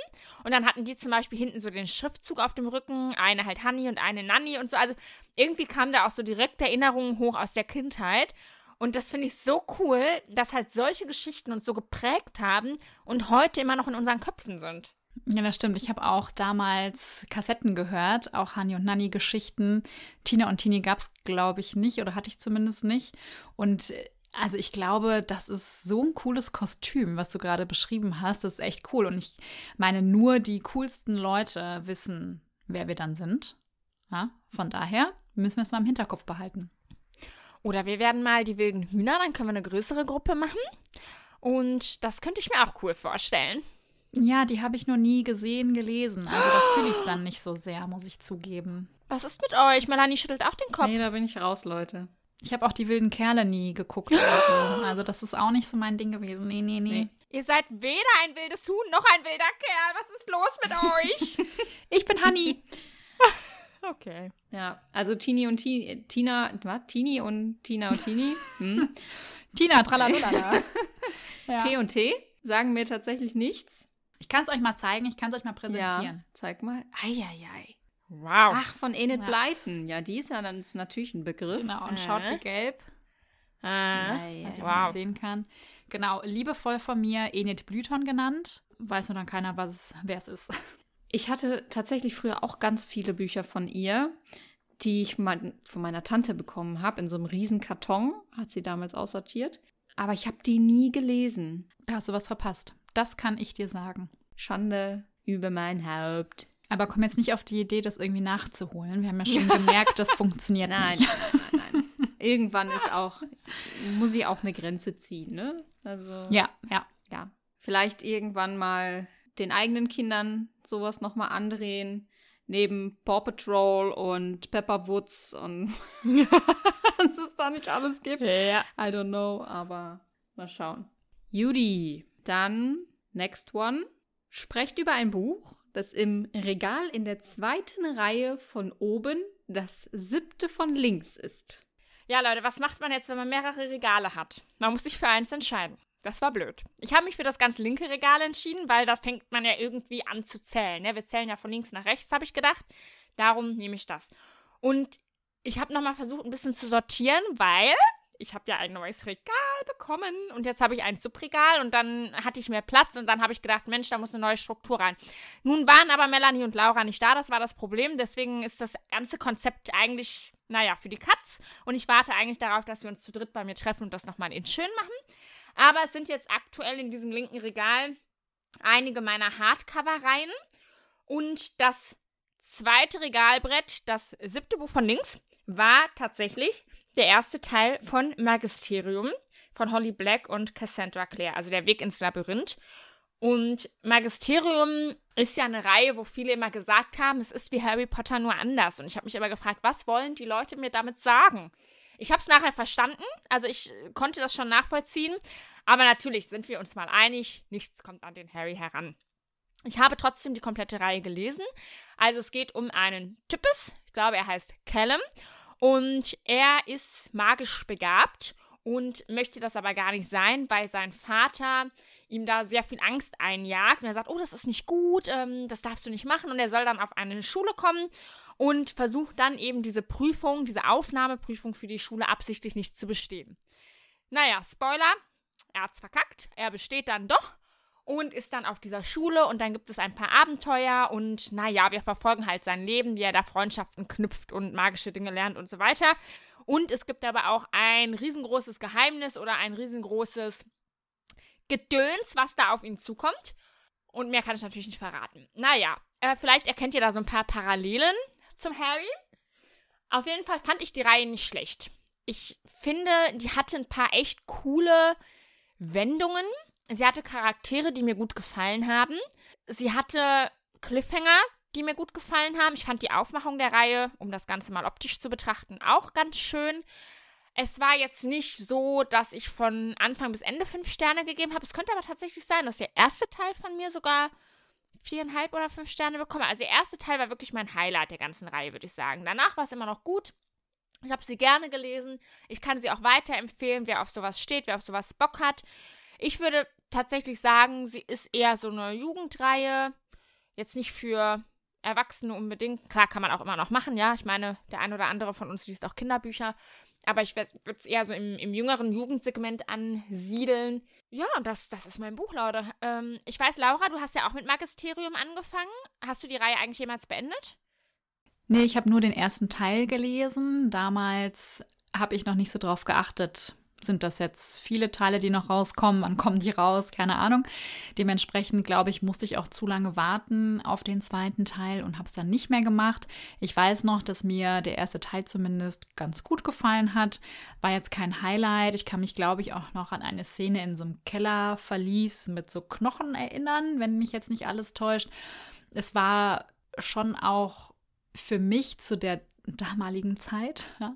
Und dann hatten die zum Beispiel hinten so den Schriftzug auf dem Rücken, eine halt Hanni und eine Nanni und so. Also irgendwie kam da auch so direkt Erinnerungen hoch aus der Kindheit. Und das finde ich so cool, dass halt solche Geschichten uns so geprägt haben und heute immer noch in unseren Köpfen sind. Ja, das stimmt. Ich habe auch damals Kassetten gehört, auch Hani und Nanni Geschichten. Tina und Tini gab es, glaube ich, nicht oder hatte ich zumindest nicht. Und äh, also ich glaube, das ist so ein cooles Kostüm, was du gerade beschrieben hast. Das ist echt cool. Und ich meine, nur die coolsten Leute wissen, wer wir dann sind. Ja, von daher müssen wir es mal im Hinterkopf behalten. Oder wir werden mal die wilden Hühner, dann können wir eine größere Gruppe machen. Und das könnte ich mir auch cool vorstellen. Ja, die habe ich noch nie gesehen, gelesen. Also da fühle ich es dann nicht so sehr, muss ich zugeben. Was ist mit euch? Melanie schüttelt auch den Kopf. Nee, da bin ich raus, Leute. Ich habe auch die wilden Kerle nie geguckt oder so. Also das ist auch nicht so mein Ding gewesen. Nee, nee, nee. Nee. Ihr seid weder ein wildes Huhn noch ein wilder Kerl. Was ist los mit euch? Ich bin Honey. okay. Ja, also Tini und Ti Tina, was? Tini und Tina und Tini. Hm. Tina, tralalala. ja. T und T sagen mir tatsächlich nichts. Ich kann es euch mal zeigen, ich kann es euch mal präsentieren. Ja, zeig mal. Eieiei. Wow. Ach, von Enid Ja. Blyton. Ja, die ist ja dann ist natürlich ein Begriff. Genau, und Äh. schaut wie gelb. Äh, Ja, ja, mal wow. sehen kann. Genau, liebevoll von mir Enid Blüton genannt. Weiß nur dann keiner, was, wer es ist. Ich hatte tatsächlich früher auch ganz viele Bücher von ihr, die ich mein, von meiner Tante bekommen habe, in so einem riesen Karton, hat sie damals aussortiert. Aber ich habe die nie gelesen. Da hast du was verpasst. Das kann ich dir sagen. Schande über mein Haupt. Aber komm jetzt nicht auf die Idee, das irgendwie nachzuholen. Wir haben ja schon gemerkt, das funktioniert Nein, nicht. nein, nein, nein, nein. Irgendwann ist auch, muss ich auch eine Grenze ziehen, ne? Also, Ja, ja. ja. Vielleicht irgendwann mal den eigenen Kindern sowas nochmal andrehen. Neben Paw Patrol und Pepper Woods und was es da nicht alles gibt. Ja. I don't know, aber mal schauen. Judy, dann next one. Sprecht über ein Buch, das im Regal in der zweiten Reihe von oben das siebte von links ist. Ja, Leute, was macht man jetzt, wenn man mehrere Regale hat? Man muss sich für eins entscheiden. Das war blöd. Ich habe mich für das ganz linke Regal entschieden, weil da fängt man ja irgendwie an zu zählen. Ne? Wir zählen ja von links nach rechts, habe ich gedacht. Darum nehme ich das. Und ich habe nochmal versucht, ein bisschen zu sortieren, weil ich habe ja ein neues Regal bekommen und jetzt habe ich ein Subregal und dann hatte ich mehr Platz und dann habe ich gedacht, Mensch, da muss eine neue Struktur rein. Nun waren aber Melanie und Laura nicht da, das war das Problem. Deswegen ist das ganze Konzept eigentlich, naja, für die Katz. Und ich warte eigentlich darauf, dass wir uns zu dritt bei mir treffen und das nochmal in schön machen. Aber es sind jetzt aktuell in diesem linken Regal einige meiner Hardcover-Reihen. Und das zweite Regalbrett, das siebte Buch von links, war tatsächlich der erste Teil von Magisterium von Holly Black und Cassandra Clare, also der Weg ins Labyrinth. Und Magisterium ist ja eine Reihe, wo viele immer gesagt haben, es ist wie Harry Potter nur anders. Und ich habe mich aber gefragt, was wollen die Leute mir damit sagen? Ich habe es nachher verstanden, also ich konnte das schon nachvollziehen. Aber natürlich sind wir uns mal einig, nichts kommt an den Harry heran. Ich habe trotzdem die komplette Reihe gelesen. Also es geht um einen Typus, ich glaube, er heißt Callum. Und er ist magisch begabt und möchte das aber gar nicht sein, weil sein Vater ihm da sehr viel Angst einjagt. Und er sagt, oh, das ist nicht gut, ähm, das darfst du nicht machen. Und er soll dann auf eine Schule kommen und versucht dann eben diese Prüfung, diese Aufnahmeprüfung für die Schule absichtlich nicht zu bestehen. Naja, Spoiler, er hat's verkackt, er besteht dann doch und ist dann auf dieser Schule und dann gibt es ein paar Abenteuer und naja, wir verfolgen halt sein Leben, wie er da Freundschaften knüpft und magische Dinge lernt und so weiter. Und es gibt aber auch ein riesengroßes Geheimnis oder ein riesengroßes Gedöns, was da auf ihn zukommt. Und mehr kann ich natürlich nicht verraten. Naja, äh, vielleicht erkennt ihr da so ein paar Parallelen zum Harry. Auf jeden Fall fand ich die Reihe nicht schlecht. Ich finde, die hatte ein paar echt coole Wendungen. Sie hatte Charaktere, die mir gut gefallen haben. Sie hatte Cliffhanger, die mir gut gefallen haben. Ich fand die Aufmachung der Reihe, um das Ganze mal optisch zu betrachten, auch ganz schön. Es war jetzt nicht so, dass ich von Anfang bis Ende fünf Sterne gegeben habe. Es könnte aber tatsächlich sein, dass der erste Teil von mir sogar viereinhalb oder fünf Sterne bekomme. Also der erste Teil war wirklich mein Highlight der ganzen Reihe, würde ich sagen. Danach war es immer noch gut. Ich habe sie gerne gelesen. Ich kann sie auch weiterempfehlen, wer auf sowas steht, wer auf sowas Bock hat. Ich würde tatsächlich sagen, sie ist eher so eine Jugendreihe. Jetzt nicht für Erwachsene unbedingt. Klar kann man auch immer noch machen, ja. Ich meine, der ein oder andere von uns liest auch Kinderbücher. Aber ich würde es eher so im, im jüngeren Jugendsegment ansiedeln. Ja, und das, das ist mein Buch, Leute. Ähm, ich weiß, Laura, du hast ja auch mit Magisterium angefangen. Hast du die Reihe eigentlich jemals beendet? Nee, ich habe nur den ersten Teil gelesen. Damals habe ich noch nicht so drauf geachtet. Sind das jetzt viele Teile, die noch rauskommen? Wann kommen die raus? Keine Ahnung. Dementsprechend, glaube ich, musste ich auch zu lange warten auf den zweiten Teil und habe es dann nicht mehr gemacht. Ich weiß noch, dass mir der erste Teil zumindest ganz gut gefallen hat. War jetzt kein Highlight. Ich kann mich, glaube ich, auch noch an eine Szene in so einem Kellerverlies mit so Knochen erinnern, wenn mich jetzt nicht alles täuscht. Es war schon auch für mich zu der damaligen Zeit ja,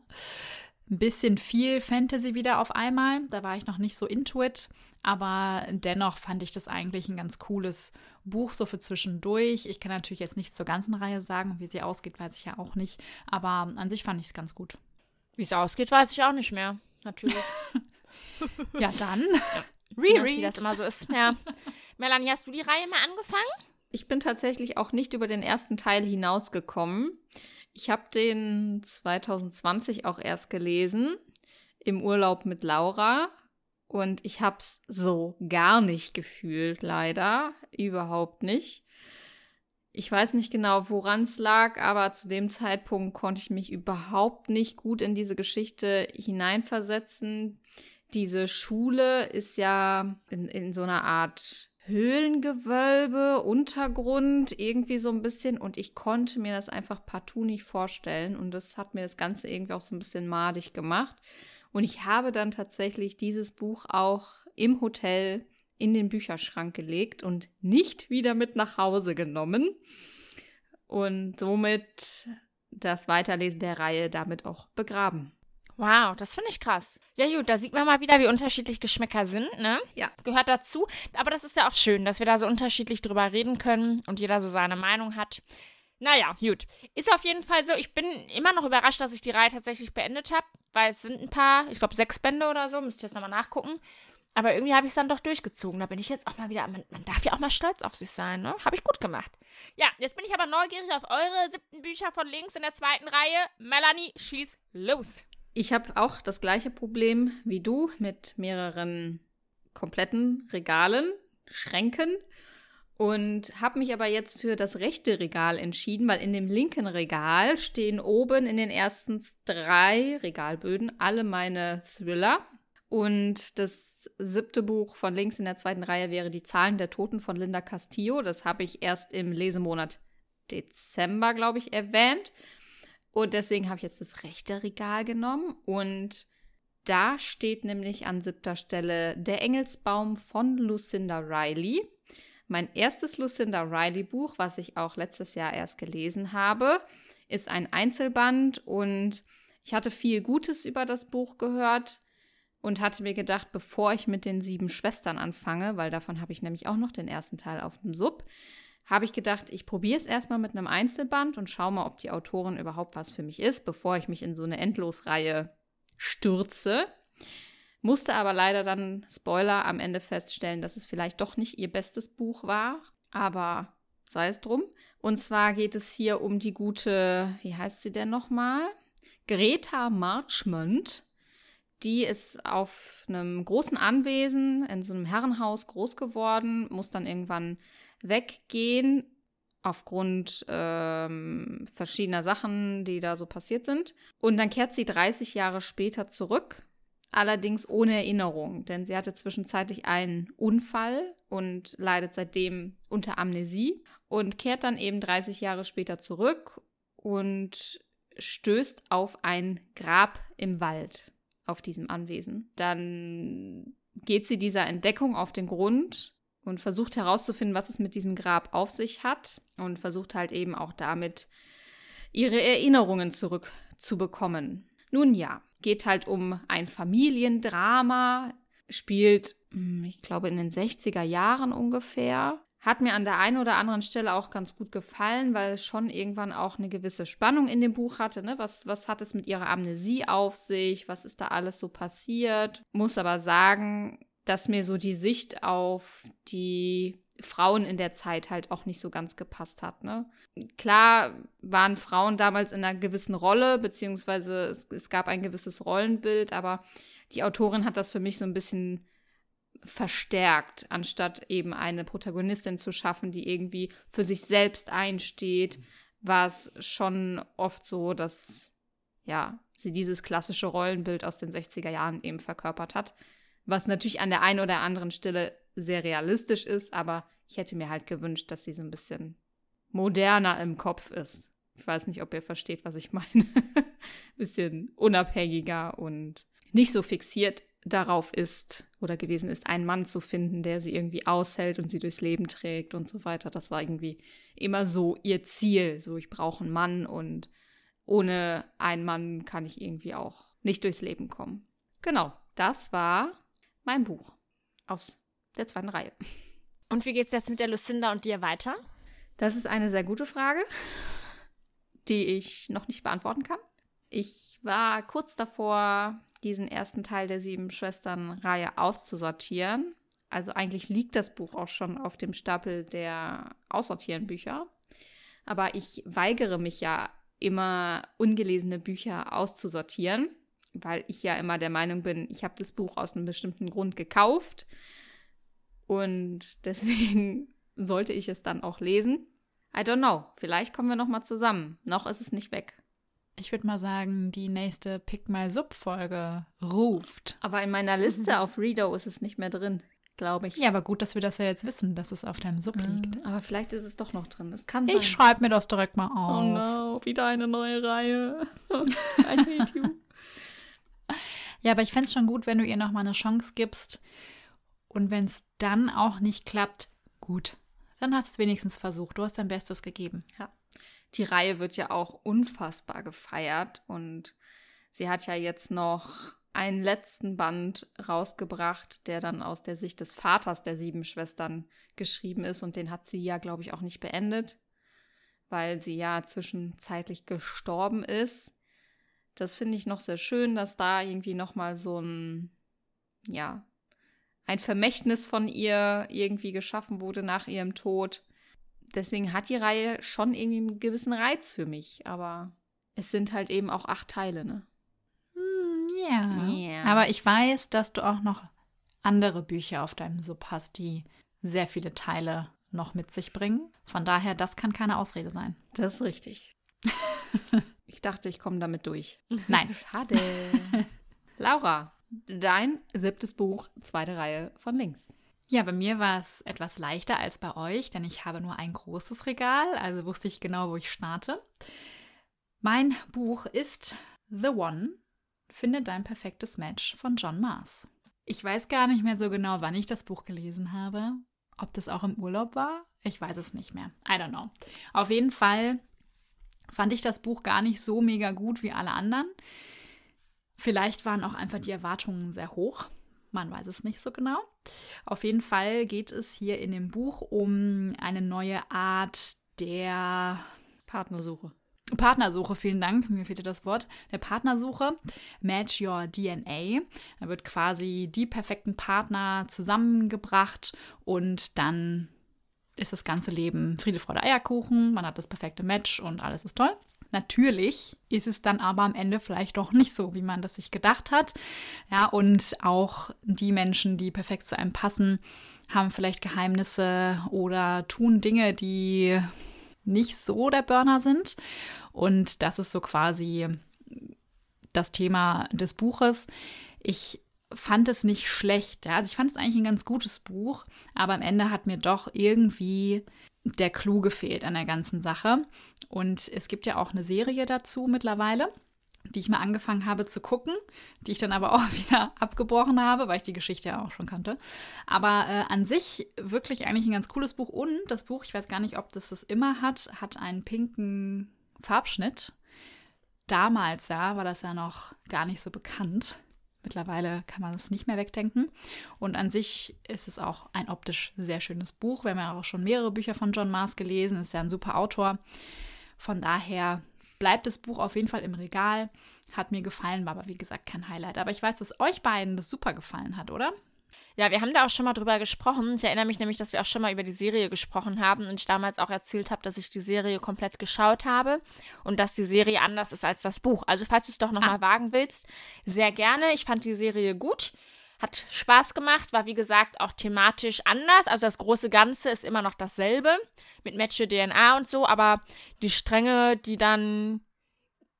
ein bisschen viel Fantasy wieder auf einmal. Da war ich noch nicht so into it, aber dennoch fand ich das eigentlich ein ganz cooles Buch, so für zwischendurch. Ich kann natürlich jetzt nichts zur ganzen Reihe sagen, wie sie ausgeht, weiß ich ja auch nicht, aber an sich fand ich es ganz gut. Wie es ausgeht, weiß ich auch nicht mehr. Natürlich. Ja, dann Ja, wie Reread. das immer so ist. Ja. Melanie, hast du die Reihe mal angefangen? Ich bin tatsächlich auch nicht über den ersten Teil hinausgekommen. Ich habe den 2020 auch erst gelesen. im Urlaub mit Laura und ich habe es so gar nicht gefühlt, leider. Überhaupt nicht. Ich weiß nicht genau, woran es lag, aber zu dem Zeitpunkt konnte ich mich überhaupt nicht gut in diese Geschichte hineinversetzen. Diese Schule ist ja in, in so einer Art Höhlengewölbe, Untergrund, irgendwie so ein bisschen. Und ich konnte mir das einfach partout nicht vorstellen. Und das hat mir das Ganze irgendwie auch so ein bisschen madig gemacht. Und ich habe dann tatsächlich dieses Buch auch im Hotel in den Bücherschrank gelegt und nicht wieder mit nach Hause genommen. Und somit das Weiterlesen der Reihe damit auch begraben. Wow, das finde ich krass. Ja gut, da sieht man mal wieder, wie unterschiedlich Geschmäcker sind, ne? Ja. Gehört dazu. Aber das ist ja auch schön, dass wir da so unterschiedlich drüber reden können und jeder so seine Meinung hat. Naja, gut. Ist auf jeden Fall so. Ich bin immer noch überrascht, dass ich die Reihe tatsächlich beendet habe, weil es sind ein paar, ich glaube sechs Bände oder so, müsste ich jetzt nochmal nachgucken. Aber irgendwie habe ich es dann doch durchgezogen. Da bin ich jetzt auch mal wieder, man, man darf ja auch mal stolz auf sich sein, ne? Habe ich gut gemacht. Ja, jetzt bin ich aber neugierig auf eure siebten Bücher von links in der zweiten Reihe. Melanie, schieß los. Ich habe auch das gleiche Problem wie du mit mehreren kompletten Regalen, Schränken und habe mich aber jetzt für das rechte Regal entschieden, weil in dem linken Regal stehen oben in den ersten drei Regalböden alle meine Thriller. Und das siebte Buch von links in der zweiten Reihe wäre Die Zahlen der Toten von Linda Castillo. Das habe ich erst im Lesemonat Dezember, glaube ich, erwähnt. Und deswegen habe ich jetzt das rechte Regal genommen. Und da steht nämlich an siebter Stelle Der Engelsbaum von Lucinda Riley. Mein erstes Lucinda Riley Buch, was ich auch letztes Jahr erst gelesen habe, ist ein Einzelband und ich hatte viel Gutes über das Buch gehört und hatte mir gedacht, bevor ich mit den sieben Schwestern anfange, weil davon habe ich nämlich auch noch den ersten Teil auf dem Sub, habe ich gedacht, ich probiere es erstmal mit einem Einzelband und schaue mal, ob die Autorin überhaupt was für mich ist, bevor ich mich in so eine Endlosreihe stürze. Musste aber leider dann, Spoiler, am Ende feststellen, dass es vielleicht doch nicht ihr bestes Buch war. Aber sei es drum. Und zwar geht es hier um die gute, wie heißt sie denn nochmal? Greta Marchmont. Die ist auf einem großen Anwesen in so einem Herrenhaus groß geworden, muss dann irgendwann weggehen aufgrund ähm, verschiedener Sachen, die da so passiert sind. Und dann kehrt sie 30 Jahre später zurück allerdings ohne Erinnerung, denn sie hatte zwischenzeitlich einen Unfall und leidet seitdem unter Amnesie und kehrt dann eben 30 Jahre später zurück und stößt auf ein Grab im Wald auf diesem Anwesen. Dann geht sie dieser Entdeckung auf den Grund und versucht herauszufinden, was es mit diesem Grab auf sich hat und versucht halt eben auch damit ihre Erinnerungen zurückzubekommen. Nun ja, Geht halt um ein Familiendrama, spielt, hm, ich glaube, in den 60er Jahren ungefähr. Hat mir an der einen oder anderen Stelle auch ganz gut gefallen, weil es schon irgendwann auch eine gewisse Spannung in dem Buch hatte. Ne? Was, was hat es mit ihrer Amnesie auf sich? Was ist da alles so passiert? Muss aber sagen, dass mir so die Sicht auf die Frauen in der Zeit halt auch nicht so ganz gepasst hat. Ne? Klar waren Frauen damals in einer gewissen Rolle, beziehungsweise es, es, gab ein gewisses Rollenbild, aber die Autorin hat das für mich so ein bisschen verstärkt, anstatt eben eine Protagonistin zu schaffen, die irgendwie für sich selbst einsteht, war es schon oft so, dass ja, sie dieses klassische Rollenbild aus den 60er Jahren eben verkörpert hat, was natürlich an der einen oder anderen Stelle sehr realistisch ist, aber ich hätte mir halt gewünscht, dass sie so ein bisschen moderner im Kopf ist. Ich weiß nicht, ob ihr versteht, was ich meine. bisschen unabhängiger und nicht so fixiert darauf ist oder gewesen ist, einen Mann zu finden, der sie irgendwie aushält und sie durchs Leben trägt und so weiter. Das war irgendwie immer so ihr Ziel. So, ich brauche einen Mann und ohne einen Mann kann ich irgendwie auch nicht durchs Leben kommen. Genau, das war mein Buch aus der zweiten Reihe. Und wie geht's jetzt mit der Lucinda und dir weiter? Das ist eine sehr gute Frage, die ich noch nicht beantworten kann. Ich war kurz davor, diesen ersten Teil der Sieben Schwestern-Reihe auszusortieren. Also eigentlich liegt das Buch auch schon auf dem Stapel der aussortieren Bücher. Aber ich weigere mich ja immer, ungelesene Bücher auszusortieren weil ich ja immer der Meinung bin, ich habe das Buch aus einem bestimmten Grund gekauft und deswegen sollte ich es dann auch lesen. I don't know, vielleicht kommen wir noch mal zusammen. Noch ist es nicht weg. Ich würde mal sagen, die nächste Pick My Sub Folge ruft. Aber in meiner Liste auf Reader ist es nicht mehr drin, glaube ich. Ja, aber gut, dass wir das ja jetzt wissen, dass es auf deinem Sub liegt. Aber vielleicht ist es doch noch drin. Es kann sein. Ich schreibe mir das direkt mal auf. Oh no, wieder eine neue Reihe. I hate you. Ja, aber ich fände es schon gut, wenn du ihr nochmal eine Chance gibst. Und wenn es dann auch nicht klappt, gut. Dann hast du es wenigstens versucht. Du hast dein Bestes gegeben. Ja. Die Reihe wird ja auch unfassbar gefeiert und sie hat ja jetzt noch einen letzten Band rausgebracht, der dann aus der Sicht des Vaters der sieben Schwestern geschrieben ist und den hat sie ja, glaube ich, auch nicht beendet, weil sie ja zwischenzeitlich gestorben ist. Das finde ich noch sehr schön, dass da irgendwie noch mal so ein ja, ein Vermächtnis von ihr irgendwie geschaffen wurde nach ihrem Tod. Deswegen hat die Reihe schon irgendwie einen gewissen Reiz für mich, aber es sind halt eben auch acht Teile, ne? Ja. Ja. Aber ich weiß, dass du auch noch andere Bücher auf deinem Sub hast, die sehr viele Teile noch mit sich bringen. Von daher, das kann keine Ausrede sein. Das ist richtig. ich dachte, ich komme damit durch. Nein. Schade. Laura, dein siebtes Buch, zweite Reihe von links. Ja, bei mir war es etwas leichter als bei euch, denn ich habe nur ein großes Regal, also wusste ich genau, wo ich starte. Mein Buch ist The One, Finde dein perfektes Match von John Mars. Ich weiß gar nicht mehr so genau, wann ich das Buch gelesen habe. Ob das auch im Urlaub war? Ich weiß es nicht mehr. I don't know. Auf jeden Fall fand ich das Buch gar nicht so mega gut wie alle anderen. Vielleicht waren auch einfach die Erwartungen sehr hoch. Man weiß es nicht so genau. Auf jeden Fall geht es hier in dem Buch um eine neue Art der Partnersuche. Partnersuche, vielen Dank, mir fehlte das Wort, der Partnersuche, Match Your DNA. Da wird quasi die perfekten Partner zusammengebracht und dann ist das ganze Leben Friede, Freude, Eierkuchen, man hat das perfekte Match und alles ist toll. Natürlich ist es dann aber am Ende vielleicht doch nicht so, wie man das sich gedacht hat. Ja, und auch die Menschen, die perfekt zu einem passen, haben vielleicht Geheimnisse oder tun Dinge, die nicht so der Burner sind. Und das ist so quasi das Thema des Buches. Ich fand es nicht schlecht. Also ich fand es eigentlich ein ganz gutes Buch, aber am Ende hat mir doch irgendwie der Clou gefehlt an der ganzen Sache. Und es gibt ja auch eine Serie dazu mittlerweile die ich mal angefangen habe zu gucken, die ich dann aber auch wieder abgebrochen habe, weil ich die Geschichte ja auch schon kannte. Aber äh, an sich wirklich eigentlich ein ganz cooles Buch. Und das Buch, ich weiß gar nicht, ob das es immer hat, hat einen pinken Farbschnitt. Damals, ja, war das ja noch gar nicht so bekannt. Mittlerweile kann man es nicht mehr wegdenken. Und an sich ist es auch ein optisch sehr schönes Buch. Wir haben ja auch schon mehrere Bücher von John Mars gelesen. Ist ja ein super Autor. Von daher bleibt das Buch auf jeden Fall im Regal. Hat mir gefallen, war aber wie gesagt kein Highlight. Aber ich weiß, dass euch beiden das super gefallen hat, oder? Ja, wir haben da auch schon mal drüber gesprochen. Ich erinnere mich nämlich, dass wir auch schon mal über die Serie gesprochen haben und ich damals auch erzählt habe, dass ich die Serie komplett geschaut habe und dass die Serie anders ist als das Buch. Also, falls du es doch nochmal Ah. mal wagen willst, sehr gerne. Ich fand die Serie gut. Hat Spaß gemacht, war wie gesagt auch thematisch anders. Also das große Ganze ist immer noch dasselbe mit Matche DNA und so, aber die Stränge, die dann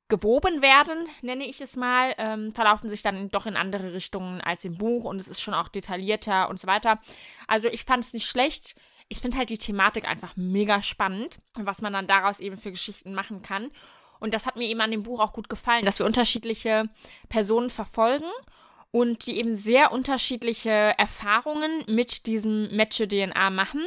gewoben werden, nenne ich es mal, ähm, verlaufen sich dann doch in andere Richtungen als im Buch und es ist schon auch detaillierter und so weiter. Also ich fand es nicht schlecht. Ich finde halt die Thematik einfach mega spannend was man dann daraus eben für Geschichten machen kann. Und das hat mir eben an dem Buch auch gut gefallen, dass wir unterschiedliche Personen verfolgen und die eben sehr unterschiedliche Erfahrungen mit diesem Matche-DNA machen.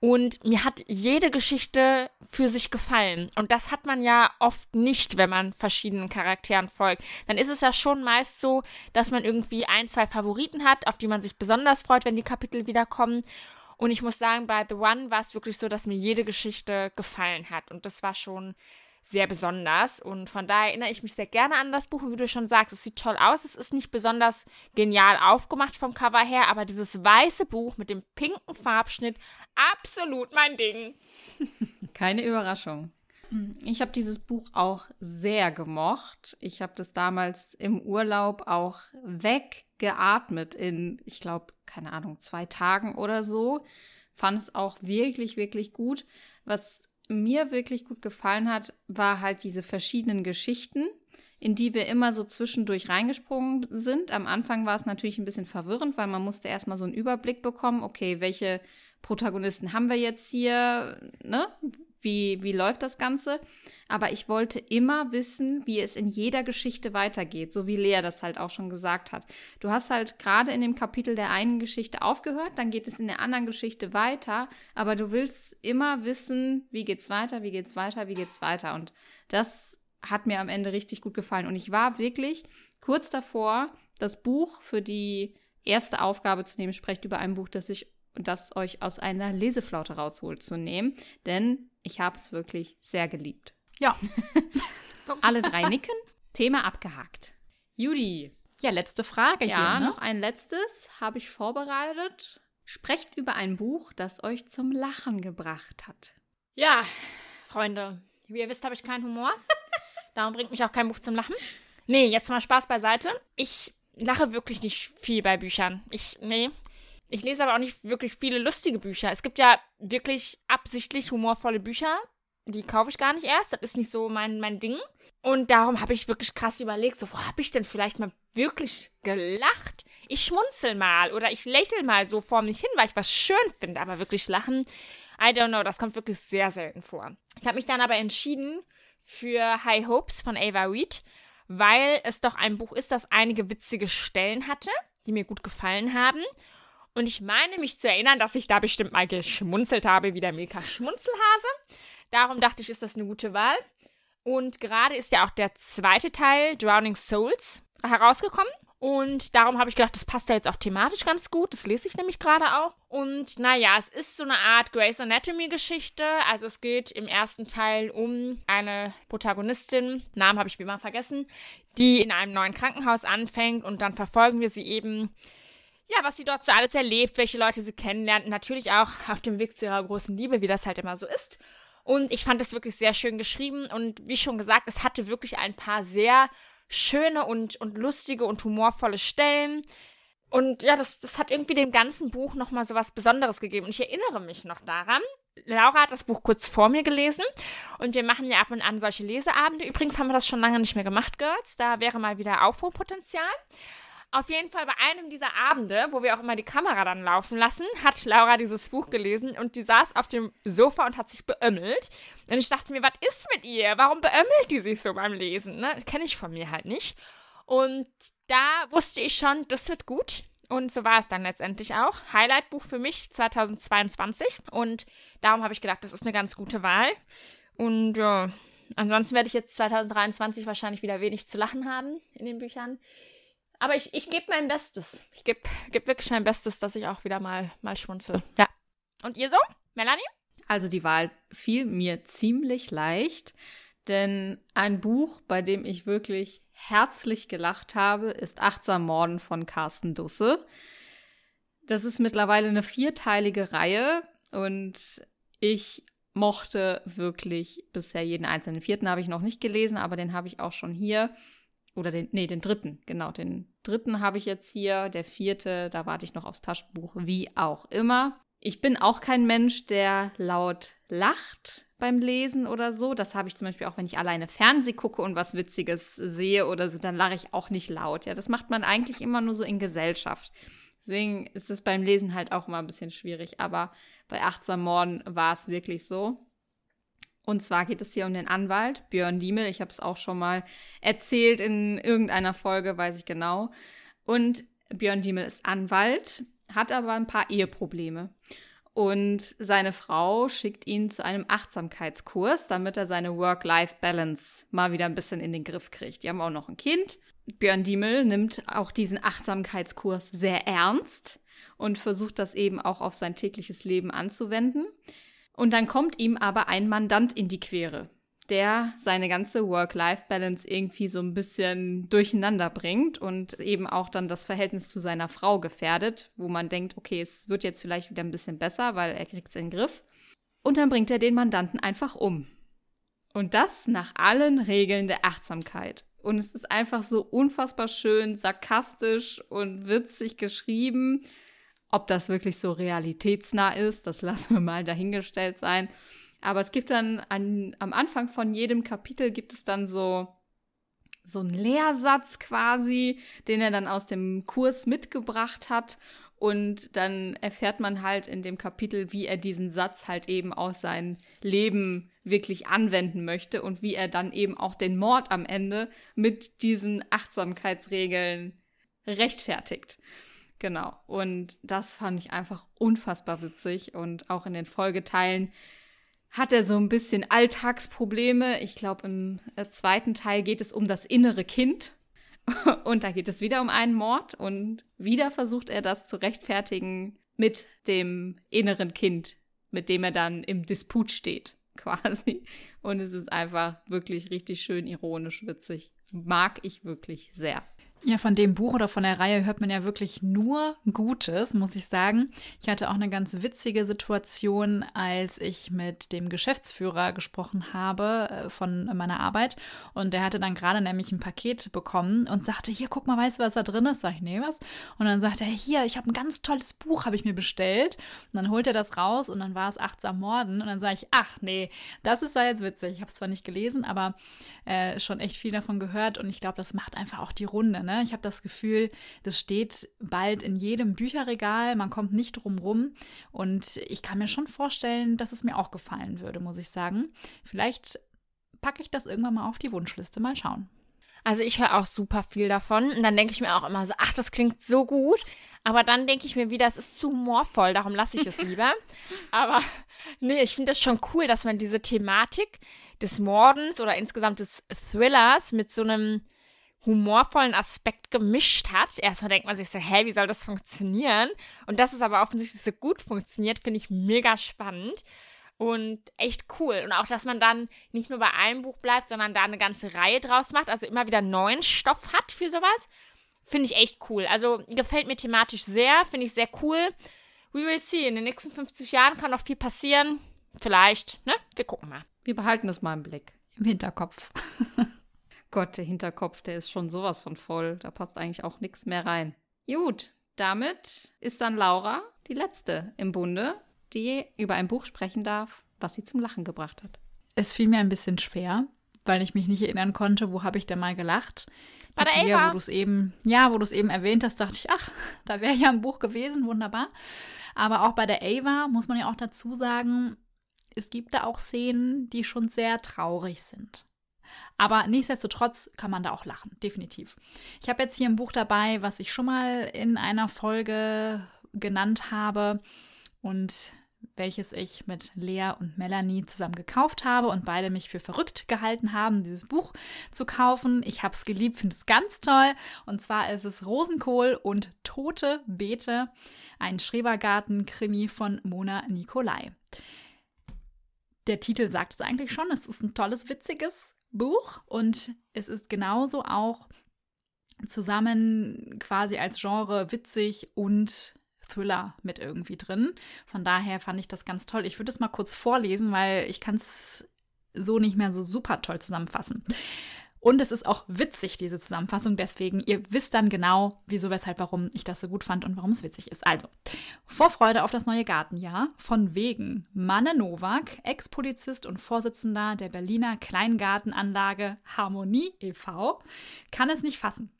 Und mir hat jede Geschichte für sich gefallen. Und das hat man ja oft nicht, wenn man verschiedenen Charakteren folgt. Dann ist es ja schon meist so, dass man irgendwie ein, zwei Favoriten hat, auf die man sich besonders freut, wenn die Kapitel wiederkommen. Und ich muss sagen, bei The One war es wirklich so, dass mir jede Geschichte gefallen hat. Und das war schon sehr besonders. Und von daher erinnere ich mich sehr gerne an das Buch. Und wie du schon sagst, es sieht toll aus. Es ist nicht besonders genial aufgemacht vom Cover her, aber dieses weiße Buch mit dem pinken Farbschnitt, absolut mein Ding. Keine Überraschung. Ich habe dieses Buch auch sehr gemocht. Ich habe das damals im Urlaub auch weggeatmet in, ich glaube, keine Ahnung, zwei Tagen oder so. Fand es auch wirklich, wirklich gut. Was mir wirklich gut gefallen hat, war halt diese verschiedenen Geschichten, in die wir immer so zwischendurch reingesprungen sind. Am Anfang war es natürlich ein bisschen verwirrend, weil man musste erstmal so einen Überblick bekommen, okay, welche Protagonisten haben wir jetzt hier, ne? Wie, wie läuft das Ganze? Aber ich wollte immer wissen, wie es in jeder Geschichte weitergeht, so wie Lea das halt auch schon gesagt hat. Du hast halt gerade in dem Kapitel der einen Geschichte aufgehört, dann geht es in der anderen Geschichte weiter, aber du willst immer wissen, wie geht's weiter, wie geht's weiter, wie geht's weiter. Und das hat mir am Ende richtig gut gefallen. Und ich war wirklich kurz davor, das Buch für die erste Aufgabe zu nehmen, sprecht über ein Buch, das ich das euch aus einer Leseflaute rausholt, zu nehmen. Denn ich habe es wirklich sehr geliebt. Ja. Alle drei nicken. Thema abgehakt. Judy. Ja, letzte Frage ja, hier. Ne? noch ein letztes habe ich vorbereitet. Sprecht über ein Buch, das euch zum Lachen gebracht hat. Ja, Freunde, wie ihr wisst, habe ich keinen Humor. Darum bringt mich auch kein Buch zum Lachen. Nee, jetzt mal Spaß beiseite. Ich lache wirklich nicht viel bei Büchern. Ich, nee. Ich lese aber auch nicht wirklich viele lustige Bücher. Es gibt ja wirklich absichtlich humorvolle Bücher. Die kaufe ich gar nicht erst. Das ist nicht so mein, mein Ding. Und darum habe ich wirklich krass überlegt, so, wo habe ich denn vielleicht mal wirklich gelacht? Ich schmunzel mal oder ich lächle mal so vor mich hin, weil ich was schön finde, aber wirklich lachen, I don't know, das kommt wirklich sehr selten vor. Ich habe mich dann aber entschieden für High Hopes von Ava Reed, weil es doch ein Buch ist, das einige witzige Stellen hatte, die mir gut gefallen haben. Und ich meine mich zu erinnern, dass ich da bestimmt mal geschmunzelt habe, wie der Milka Schmunzelhase. Darum dachte ich, ist das eine gute Wahl. Und gerade ist ja auch der zweite Teil, Drowning Souls, herausgekommen. Und darum habe ich gedacht, das passt ja jetzt auch thematisch ganz gut. Das lese ich nämlich gerade auch. Und naja, es ist so eine Art Grey's Anatomy-Geschichte. Also es geht im ersten Teil um eine Protagonistin, Namen habe ich wie immer vergessen, die in einem neuen Krankenhaus anfängt und dann verfolgen wir sie eben ja, was sie dort so alles erlebt, welche Leute sie kennenlernt, natürlich auch auf dem Weg zu ihrer großen Liebe, wie das halt immer so ist. Und ich fand es wirklich sehr schön geschrieben und wie schon gesagt, es hatte wirklich ein paar sehr schöne und, und lustige und humorvolle Stellen. Und ja, das, das hat irgendwie dem ganzen Buch nochmal so was Besonderes gegeben. Und ich erinnere mich noch daran. Laura hat das Buch kurz vor mir gelesen und wir machen ja ab und an solche Leseabende. Übrigens haben wir das schon lange nicht mehr gemacht, Girls. Da wäre mal wieder Aufholpotenzial. Auf jeden Fall bei einem dieser Abende, wo wir auch immer die Kamera dann laufen lassen, hat Laura dieses Buch gelesen und die saß auf dem Sofa und hat sich beömmelt. Und ich dachte mir, was ist mit ihr? Warum beömmelt die sich so beim Lesen? Ne? Kenne ich von mir halt nicht. Und da wusste ich schon, das wird gut. Und so war es dann letztendlich auch. Highlight-Buch für mich 2022. Und darum habe ich gedacht, das ist eine ganz gute Wahl. Und ja, ansonsten werde ich jetzt 2023 wahrscheinlich wieder wenig zu lachen haben in den Büchern. Aber ich, ich gebe mein Bestes. Ich gebe geb wirklich mein Bestes, dass ich auch wieder mal, mal schmunzel. Ja. Und ihr so? Melanie? Also die Wahl fiel mir ziemlich leicht, denn ein Buch, bei dem ich wirklich herzlich gelacht habe, ist Achtsam Morden von Carsten Dusse. Das ist mittlerweile eine vierteilige Reihe und ich mochte wirklich bisher jeden einzelnen. Den vierten habe ich noch nicht gelesen, aber den habe ich auch schon hier. Oder den, nee, den dritten, genau. Den dritten habe ich jetzt hier. Der vierte, da warte ich noch aufs Taschenbuch, wie auch immer. Ich bin auch kein Mensch, der laut lacht beim Lesen oder so. Das habe ich zum Beispiel auch, wenn ich alleine Fernseh gucke und was Witziges sehe oder so, dann lache ich auch nicht laut. Ja, das macht man eigentlich immer nur so in Gesellschaft. Deswegen ist es beim Lesen halt auch immer ein bisschen schwierig. Aber bei Achtsam Morden war es wirklich so. Und zwar geht es hier um den Anwalt Björn Diemel. Ich habe es auch schon mal erzählt in irgendeiner Folge, weiß ich genau. Und Björn Diemel ist Anwalt, hat aber ein paar Eheprobleme. Und seine Frau schickt ihn zu einem Achtsamkeitskurs, damit er seine Work-Life-Balance mal wieder ein bisschen in den Griff kriegt. Die haben auch noch ein Kind. Björn Diemel nimmt auch diesen Achtsamkeitskurs sehr ernst und versucht das eben auch auf sein tägliches Leben anzuwenden. Und dann kommt ihm aber ein Mandant in die Quere, der seine ganze Work-Life-Balance irgendwie so ein bisschen durcheinander bringt und eben auch dann das Verhältnis zu seiner Frau gefährdet, wo man denkt, okay, es wird jetzt vielleicht wieder ein bisschen besser, weil er kriegt es in den Griff. Und dann bringt er den Mandanten einfach um. Und das nach allen Regeln der Achtsamkeit. Und es ist einfach so unfassbar schön, sarkastisch und witzig geschrieben. Ob das wirklich so realitätsnah ist, das lassen wir mal dahingestellt sein. Aber es gibt dann an, am Anfang von jedem Kapitel gibt es dann so so einen Lehrsatz quasi, den er dann aus dem Kurs mitgebracht hat. Und dann erfährt man halt in dem Kapitel, wie er diesen Satz halt eben aus seinem Leben wirklich anwenden möchte und wie er dann eben auch den Mord am Ende mit diesen Achtsamkeitsregeln rechtfertigt. Genau. Und das fand ich einfach unfassbar witzig. Und auch in den Folgeteilen hat er so ein bisschen Alltagsprobleme. Ich glaube, im äh, zweiten Teil geht es um das innere Kind. Und da geht es wieder um einen Mord. Und wieder versucht er das zu rechtfertigen mit dem inneren Kind, mit dem er dann im Disput steht, quasi. Und es ist einfach wirklich richtig schön ironisch witzig. Mag ich wirklich sehr. Ja, von dem Buch oder von der Reihe hört man ja wirklich nur Gutes, muss ich sagen. Ich hatte auch eine ganz witzige Situation, als ich mit dem Geschäftsführer gesprochen habe äh, von meiner Arbeit. Und der hatte dann gerade nämlich ein Paket bekommen und sagte, hier, guck mal, weißt du, was da drin ist? Sag ich, nee, was? Und dann sagte er, hier, ich habe ein ganz tolles Buch, habe ich mir bestellt. Und dann holt er das raus und dann war es Achtsam Morden. Und dann sage ich, ach nee, das ist ja jetzt witzig. Ich habe es zwar nicht gelesen, aber äh, schon echt viel davon gehört. Und ich glaube, das macht einfach auch die Runde. Ne? Ich habe das Gefühl, das steht bald in jedem Bücherregal, man kommt nicht drum rum und ich kann mir schon vorstellen, dass es mir auch gefallen würde, muss ich sagen. Vielleicht packe ich das irgendwann mal auf die Wunschliste, mal schauen. Also ich höre auch super viel davon und dann denke ich mir auch immer so, ach, das klingt so gut. Aber dann denke ich mir wieder, es ist zu humorvoll, darum lasse ich es lieber. Aber nee, ich finde das schon cool, dass man diese Thematik des Mordens oder insgesamt des Thrillers mit so einem humorvollen Aspekt gemischt hat. Erstmal denkt man sich so, hä, wie soll das funktionieren? Und dass es aber offensichtlich so gut funktioniert, finde ich mega spannend und echt cool. Und auch, dass man dann nicht nur bei einem Buch bleibt, sondern da eine ganze Reihe draus macht, also immer wieder neuen Stoff hat für sowas, finde ich echt cool. Also gefällt mir thematisch sehr, finde ich sehr cool. We will see. In den nächsten 50 Jahren kann noch viel passieren. Vielleicht, ne? Wir gucken mal. Wir behalten es mal im Blick. Im Hinterkopf. Gott, der Hinterkopf, der ist schon sowas von voll. Da passt eigentlich auch nichts mehr rein. Gut, damit ist dann Laura die letzte im Bunde, die über ein Buch sprechen darf, was sie zum Lachen gebracht hat. Es fiel mir ein bisschen schwer, weil ich mich nicht erinnern konnte, wo habe ich denn mal gelacht. Bei der. Hier, wo du es eben, ja, wo du es eben erwähnt hast, dachte ich, ach, da wäre ja ein Buch gewesen, wunderbar. Aber auch bei der Ava muss man ja auch dazu sagen, es gibt da auch Szenen, die schon sehr traurig sind. Aber nichtsdestotrotz kann man da auch lachen, definitiv. Ich habe jetzt hier ein Buch dabei, was ich schon mal in einer Folge genannt habe und welches ich mit Lea und Melanie zusammen gekauft habe und beide mich für verrückt gehalten haben, dieses Buch zu kaufen. Ich habe es geliebt, finde es ganz toll. Und zwar ist es Rosenkohl und Tote Beete, ein Schrebergarten-Krimi von Mona Nikolai. Der Titel sagt es eigentlich schon. Es ist ein tolles, witziges Buch und es ist genauso auch zusammen quasi als Genre witzig und Thriller mit irgendwie drin. Von daher fand ich das ganz toll. Ich würde es mal kurz vorlesen, weil ich kann es so nicht mehr so super toll zusammenfassen. Und es ist auch witzig, diese Zusammenfassung. Deswegen, ihr wisst dann genau, wieso, weshalb, warum ich das so gut fand und warum es witzig ist. Also, Vorfreude auf das neue Gartenjahr von wegen Manne Nowak, Ex-Polizist und Vorsitzender der Berliner Kleingartenanlage Harmonie e.V., kann es nicht fassen.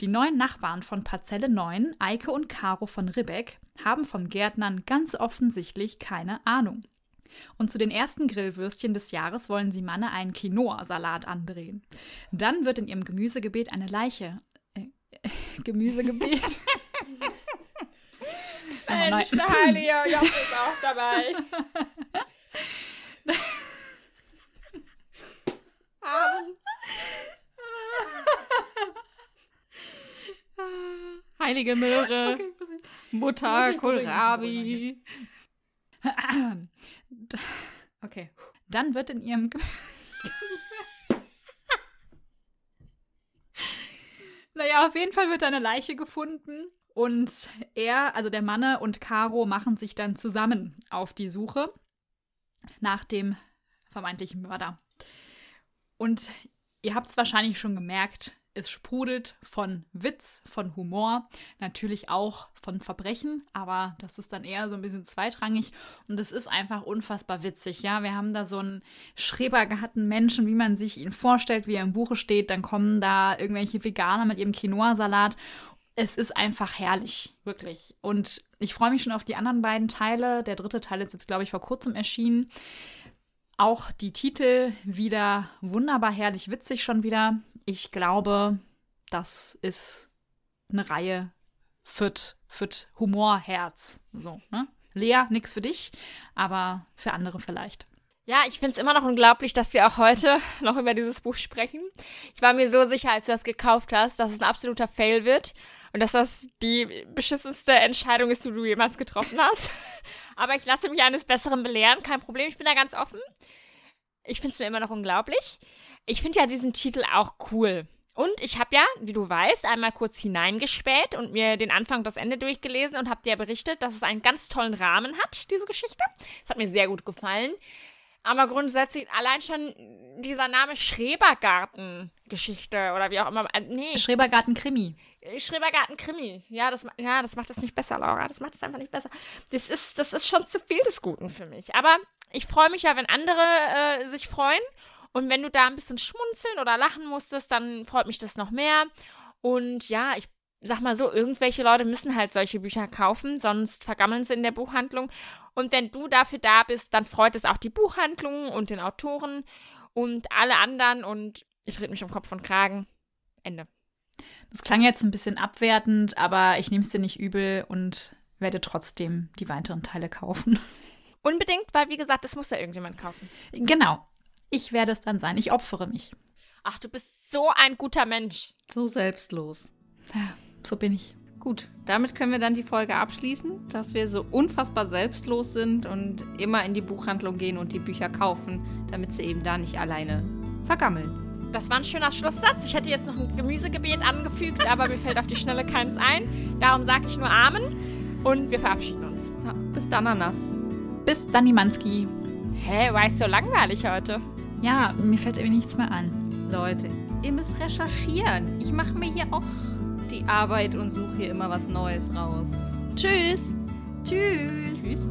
Die neuen Nachbarn von Parzelle 9, Eike und Caro von Ribbeck, haben vom Gärtnern ganz offensichtlich keine Ahnung. Und zu den ersten Grillwürstchen des Jahres wollen sie Manne einen Quinoa-Salat andrehen. Dann wird in ihrem Gemüsegebet eine Leiche. Äh, äh, Gemüsegebet. Mensch, der heilige Job ist auch dabei. Heilige Möhre, Okay, Mutter, Kohlrabi. okay. Dann wird in ihrem. Naja, auf jeden Fall wird eine Leiche gefunden. Und er, also der Manne und Caro, machen sich dann zusammen auf die Suche nach dem vermeintlichen Mörder. Und ihr habt es wahrscheinlich schon gemerkt, es sprudelt von Witz, von Humor, natürlich auch von Verbrechen, aber das ist dann eher so ein bisschen zweitrangig und es ist einfach unfassbar witzig, ja. Wir haben da so einen schrebergarten Menschen, wie man sich ihn vorstellt, wie er im Buche steht, dann kommen da irgendwelche Veganer mit ihrem Quinoa-Salat. Es ist einfach herrlich, wirklich. Und ich freue mich schon auf die anderen beiden Teile. Der dritte Teil ist jetzt, glaube ich, vor kurzem erschienen. Auch die Titel wieder wunderbar herrlich witzig schon wieder. Ich glaube, das ist eine Reihe fürt, fürt Humorherz. So, ne? Lea, nix für dich, aber für andere vielleicht. Ja, ich finde es immer noch unglaublich, dass wir auch heute noch über dieses Buch sprechen. Ich war mir so sicher, als du das gekauft hast, dass es ein absoluter Fail wird und dass das die beschissenste Entscheidung ist, die du jemals getroffen hast. Aber ich lasse mich eines Besseren belehren, kein Problem, ich bin da ganz offen. Ich finde es nur immer noch unglaublich. Ich finde ja diesen Titel auch cool. Und ich habe ja, wie du weißt, einmal kurz hineingespäht und mir den Anfang und das Ende durchgelesen und habe dir berichtet, dass es einen ganz tollen Rahmen hat, diese Geschichte. Das hat mir sehr gut gefallen. Aber grundsätzlich allein schon dieser Name Schrebergarten-Geschichte oder wie auch immer. Äh, nee. Schrebergarten-Krimi. Schrebergarten-Krimi. Ja das, ja, das macht es nicht besser, Laura. Das macht es einfach nicht besser. Das ist, das ist schon zu viel des Guten für mich. Aber ich freue mich ja, wenn andere äh, sich freuen. Und wenn du da ein bisschen schmunzeln oder lachen musstest, dann freut mich das noch mehr. Und ja, ich sag mal so, irgendwelche Leute müssen halt solche Bücher kaufen, sonst vergammeln sie in der Buchhandlung. Und wenn du dafür da bist, dann freut es auch die Buchhandlung und den Autoren und alle anderen und ich rede mich um Kopf und Kragen. Ende. Das klang jetzt ein bisschen abwertend, aber ich nehme es dir nicht übel und werde trotzdem die weiteren Teile kaufen. Unbedingt, weil wie gesagt, das muss ja irgendjemand kaufen. Genau. Ich werde es dann sein. Ich opfere mich. Ach, du bist so ein guter Mensch. So selbstlos. Ja, so bin ich. Gut, damit können wir dann die Folge abschließen, dass wir so unfassbar selbstlos sind und immer in die Buchhandlung gehen und die Bücher kaufen, damit sie eben da nicht alleine vergammeln. Das war ein schöner Schlusssatz. Ich hätte jetzt noch ein Gemüsegebet angefügt, aber mir fällt auf die Schnelle keins ein. Darum sage ich nur Amen und wir verabschieden uns. Ja, bis dann, Ananas. Bis dann, Nimanski. Hä, war ich so langweilig heute? Ja, mir fällt irgendwie nichts mehr an. Leute, ihr müsst recherchieren. Ich mache mir hier auch die Arbeit und suche hier immer was Neues raus. Tschüss. Tschüss. Tschüss.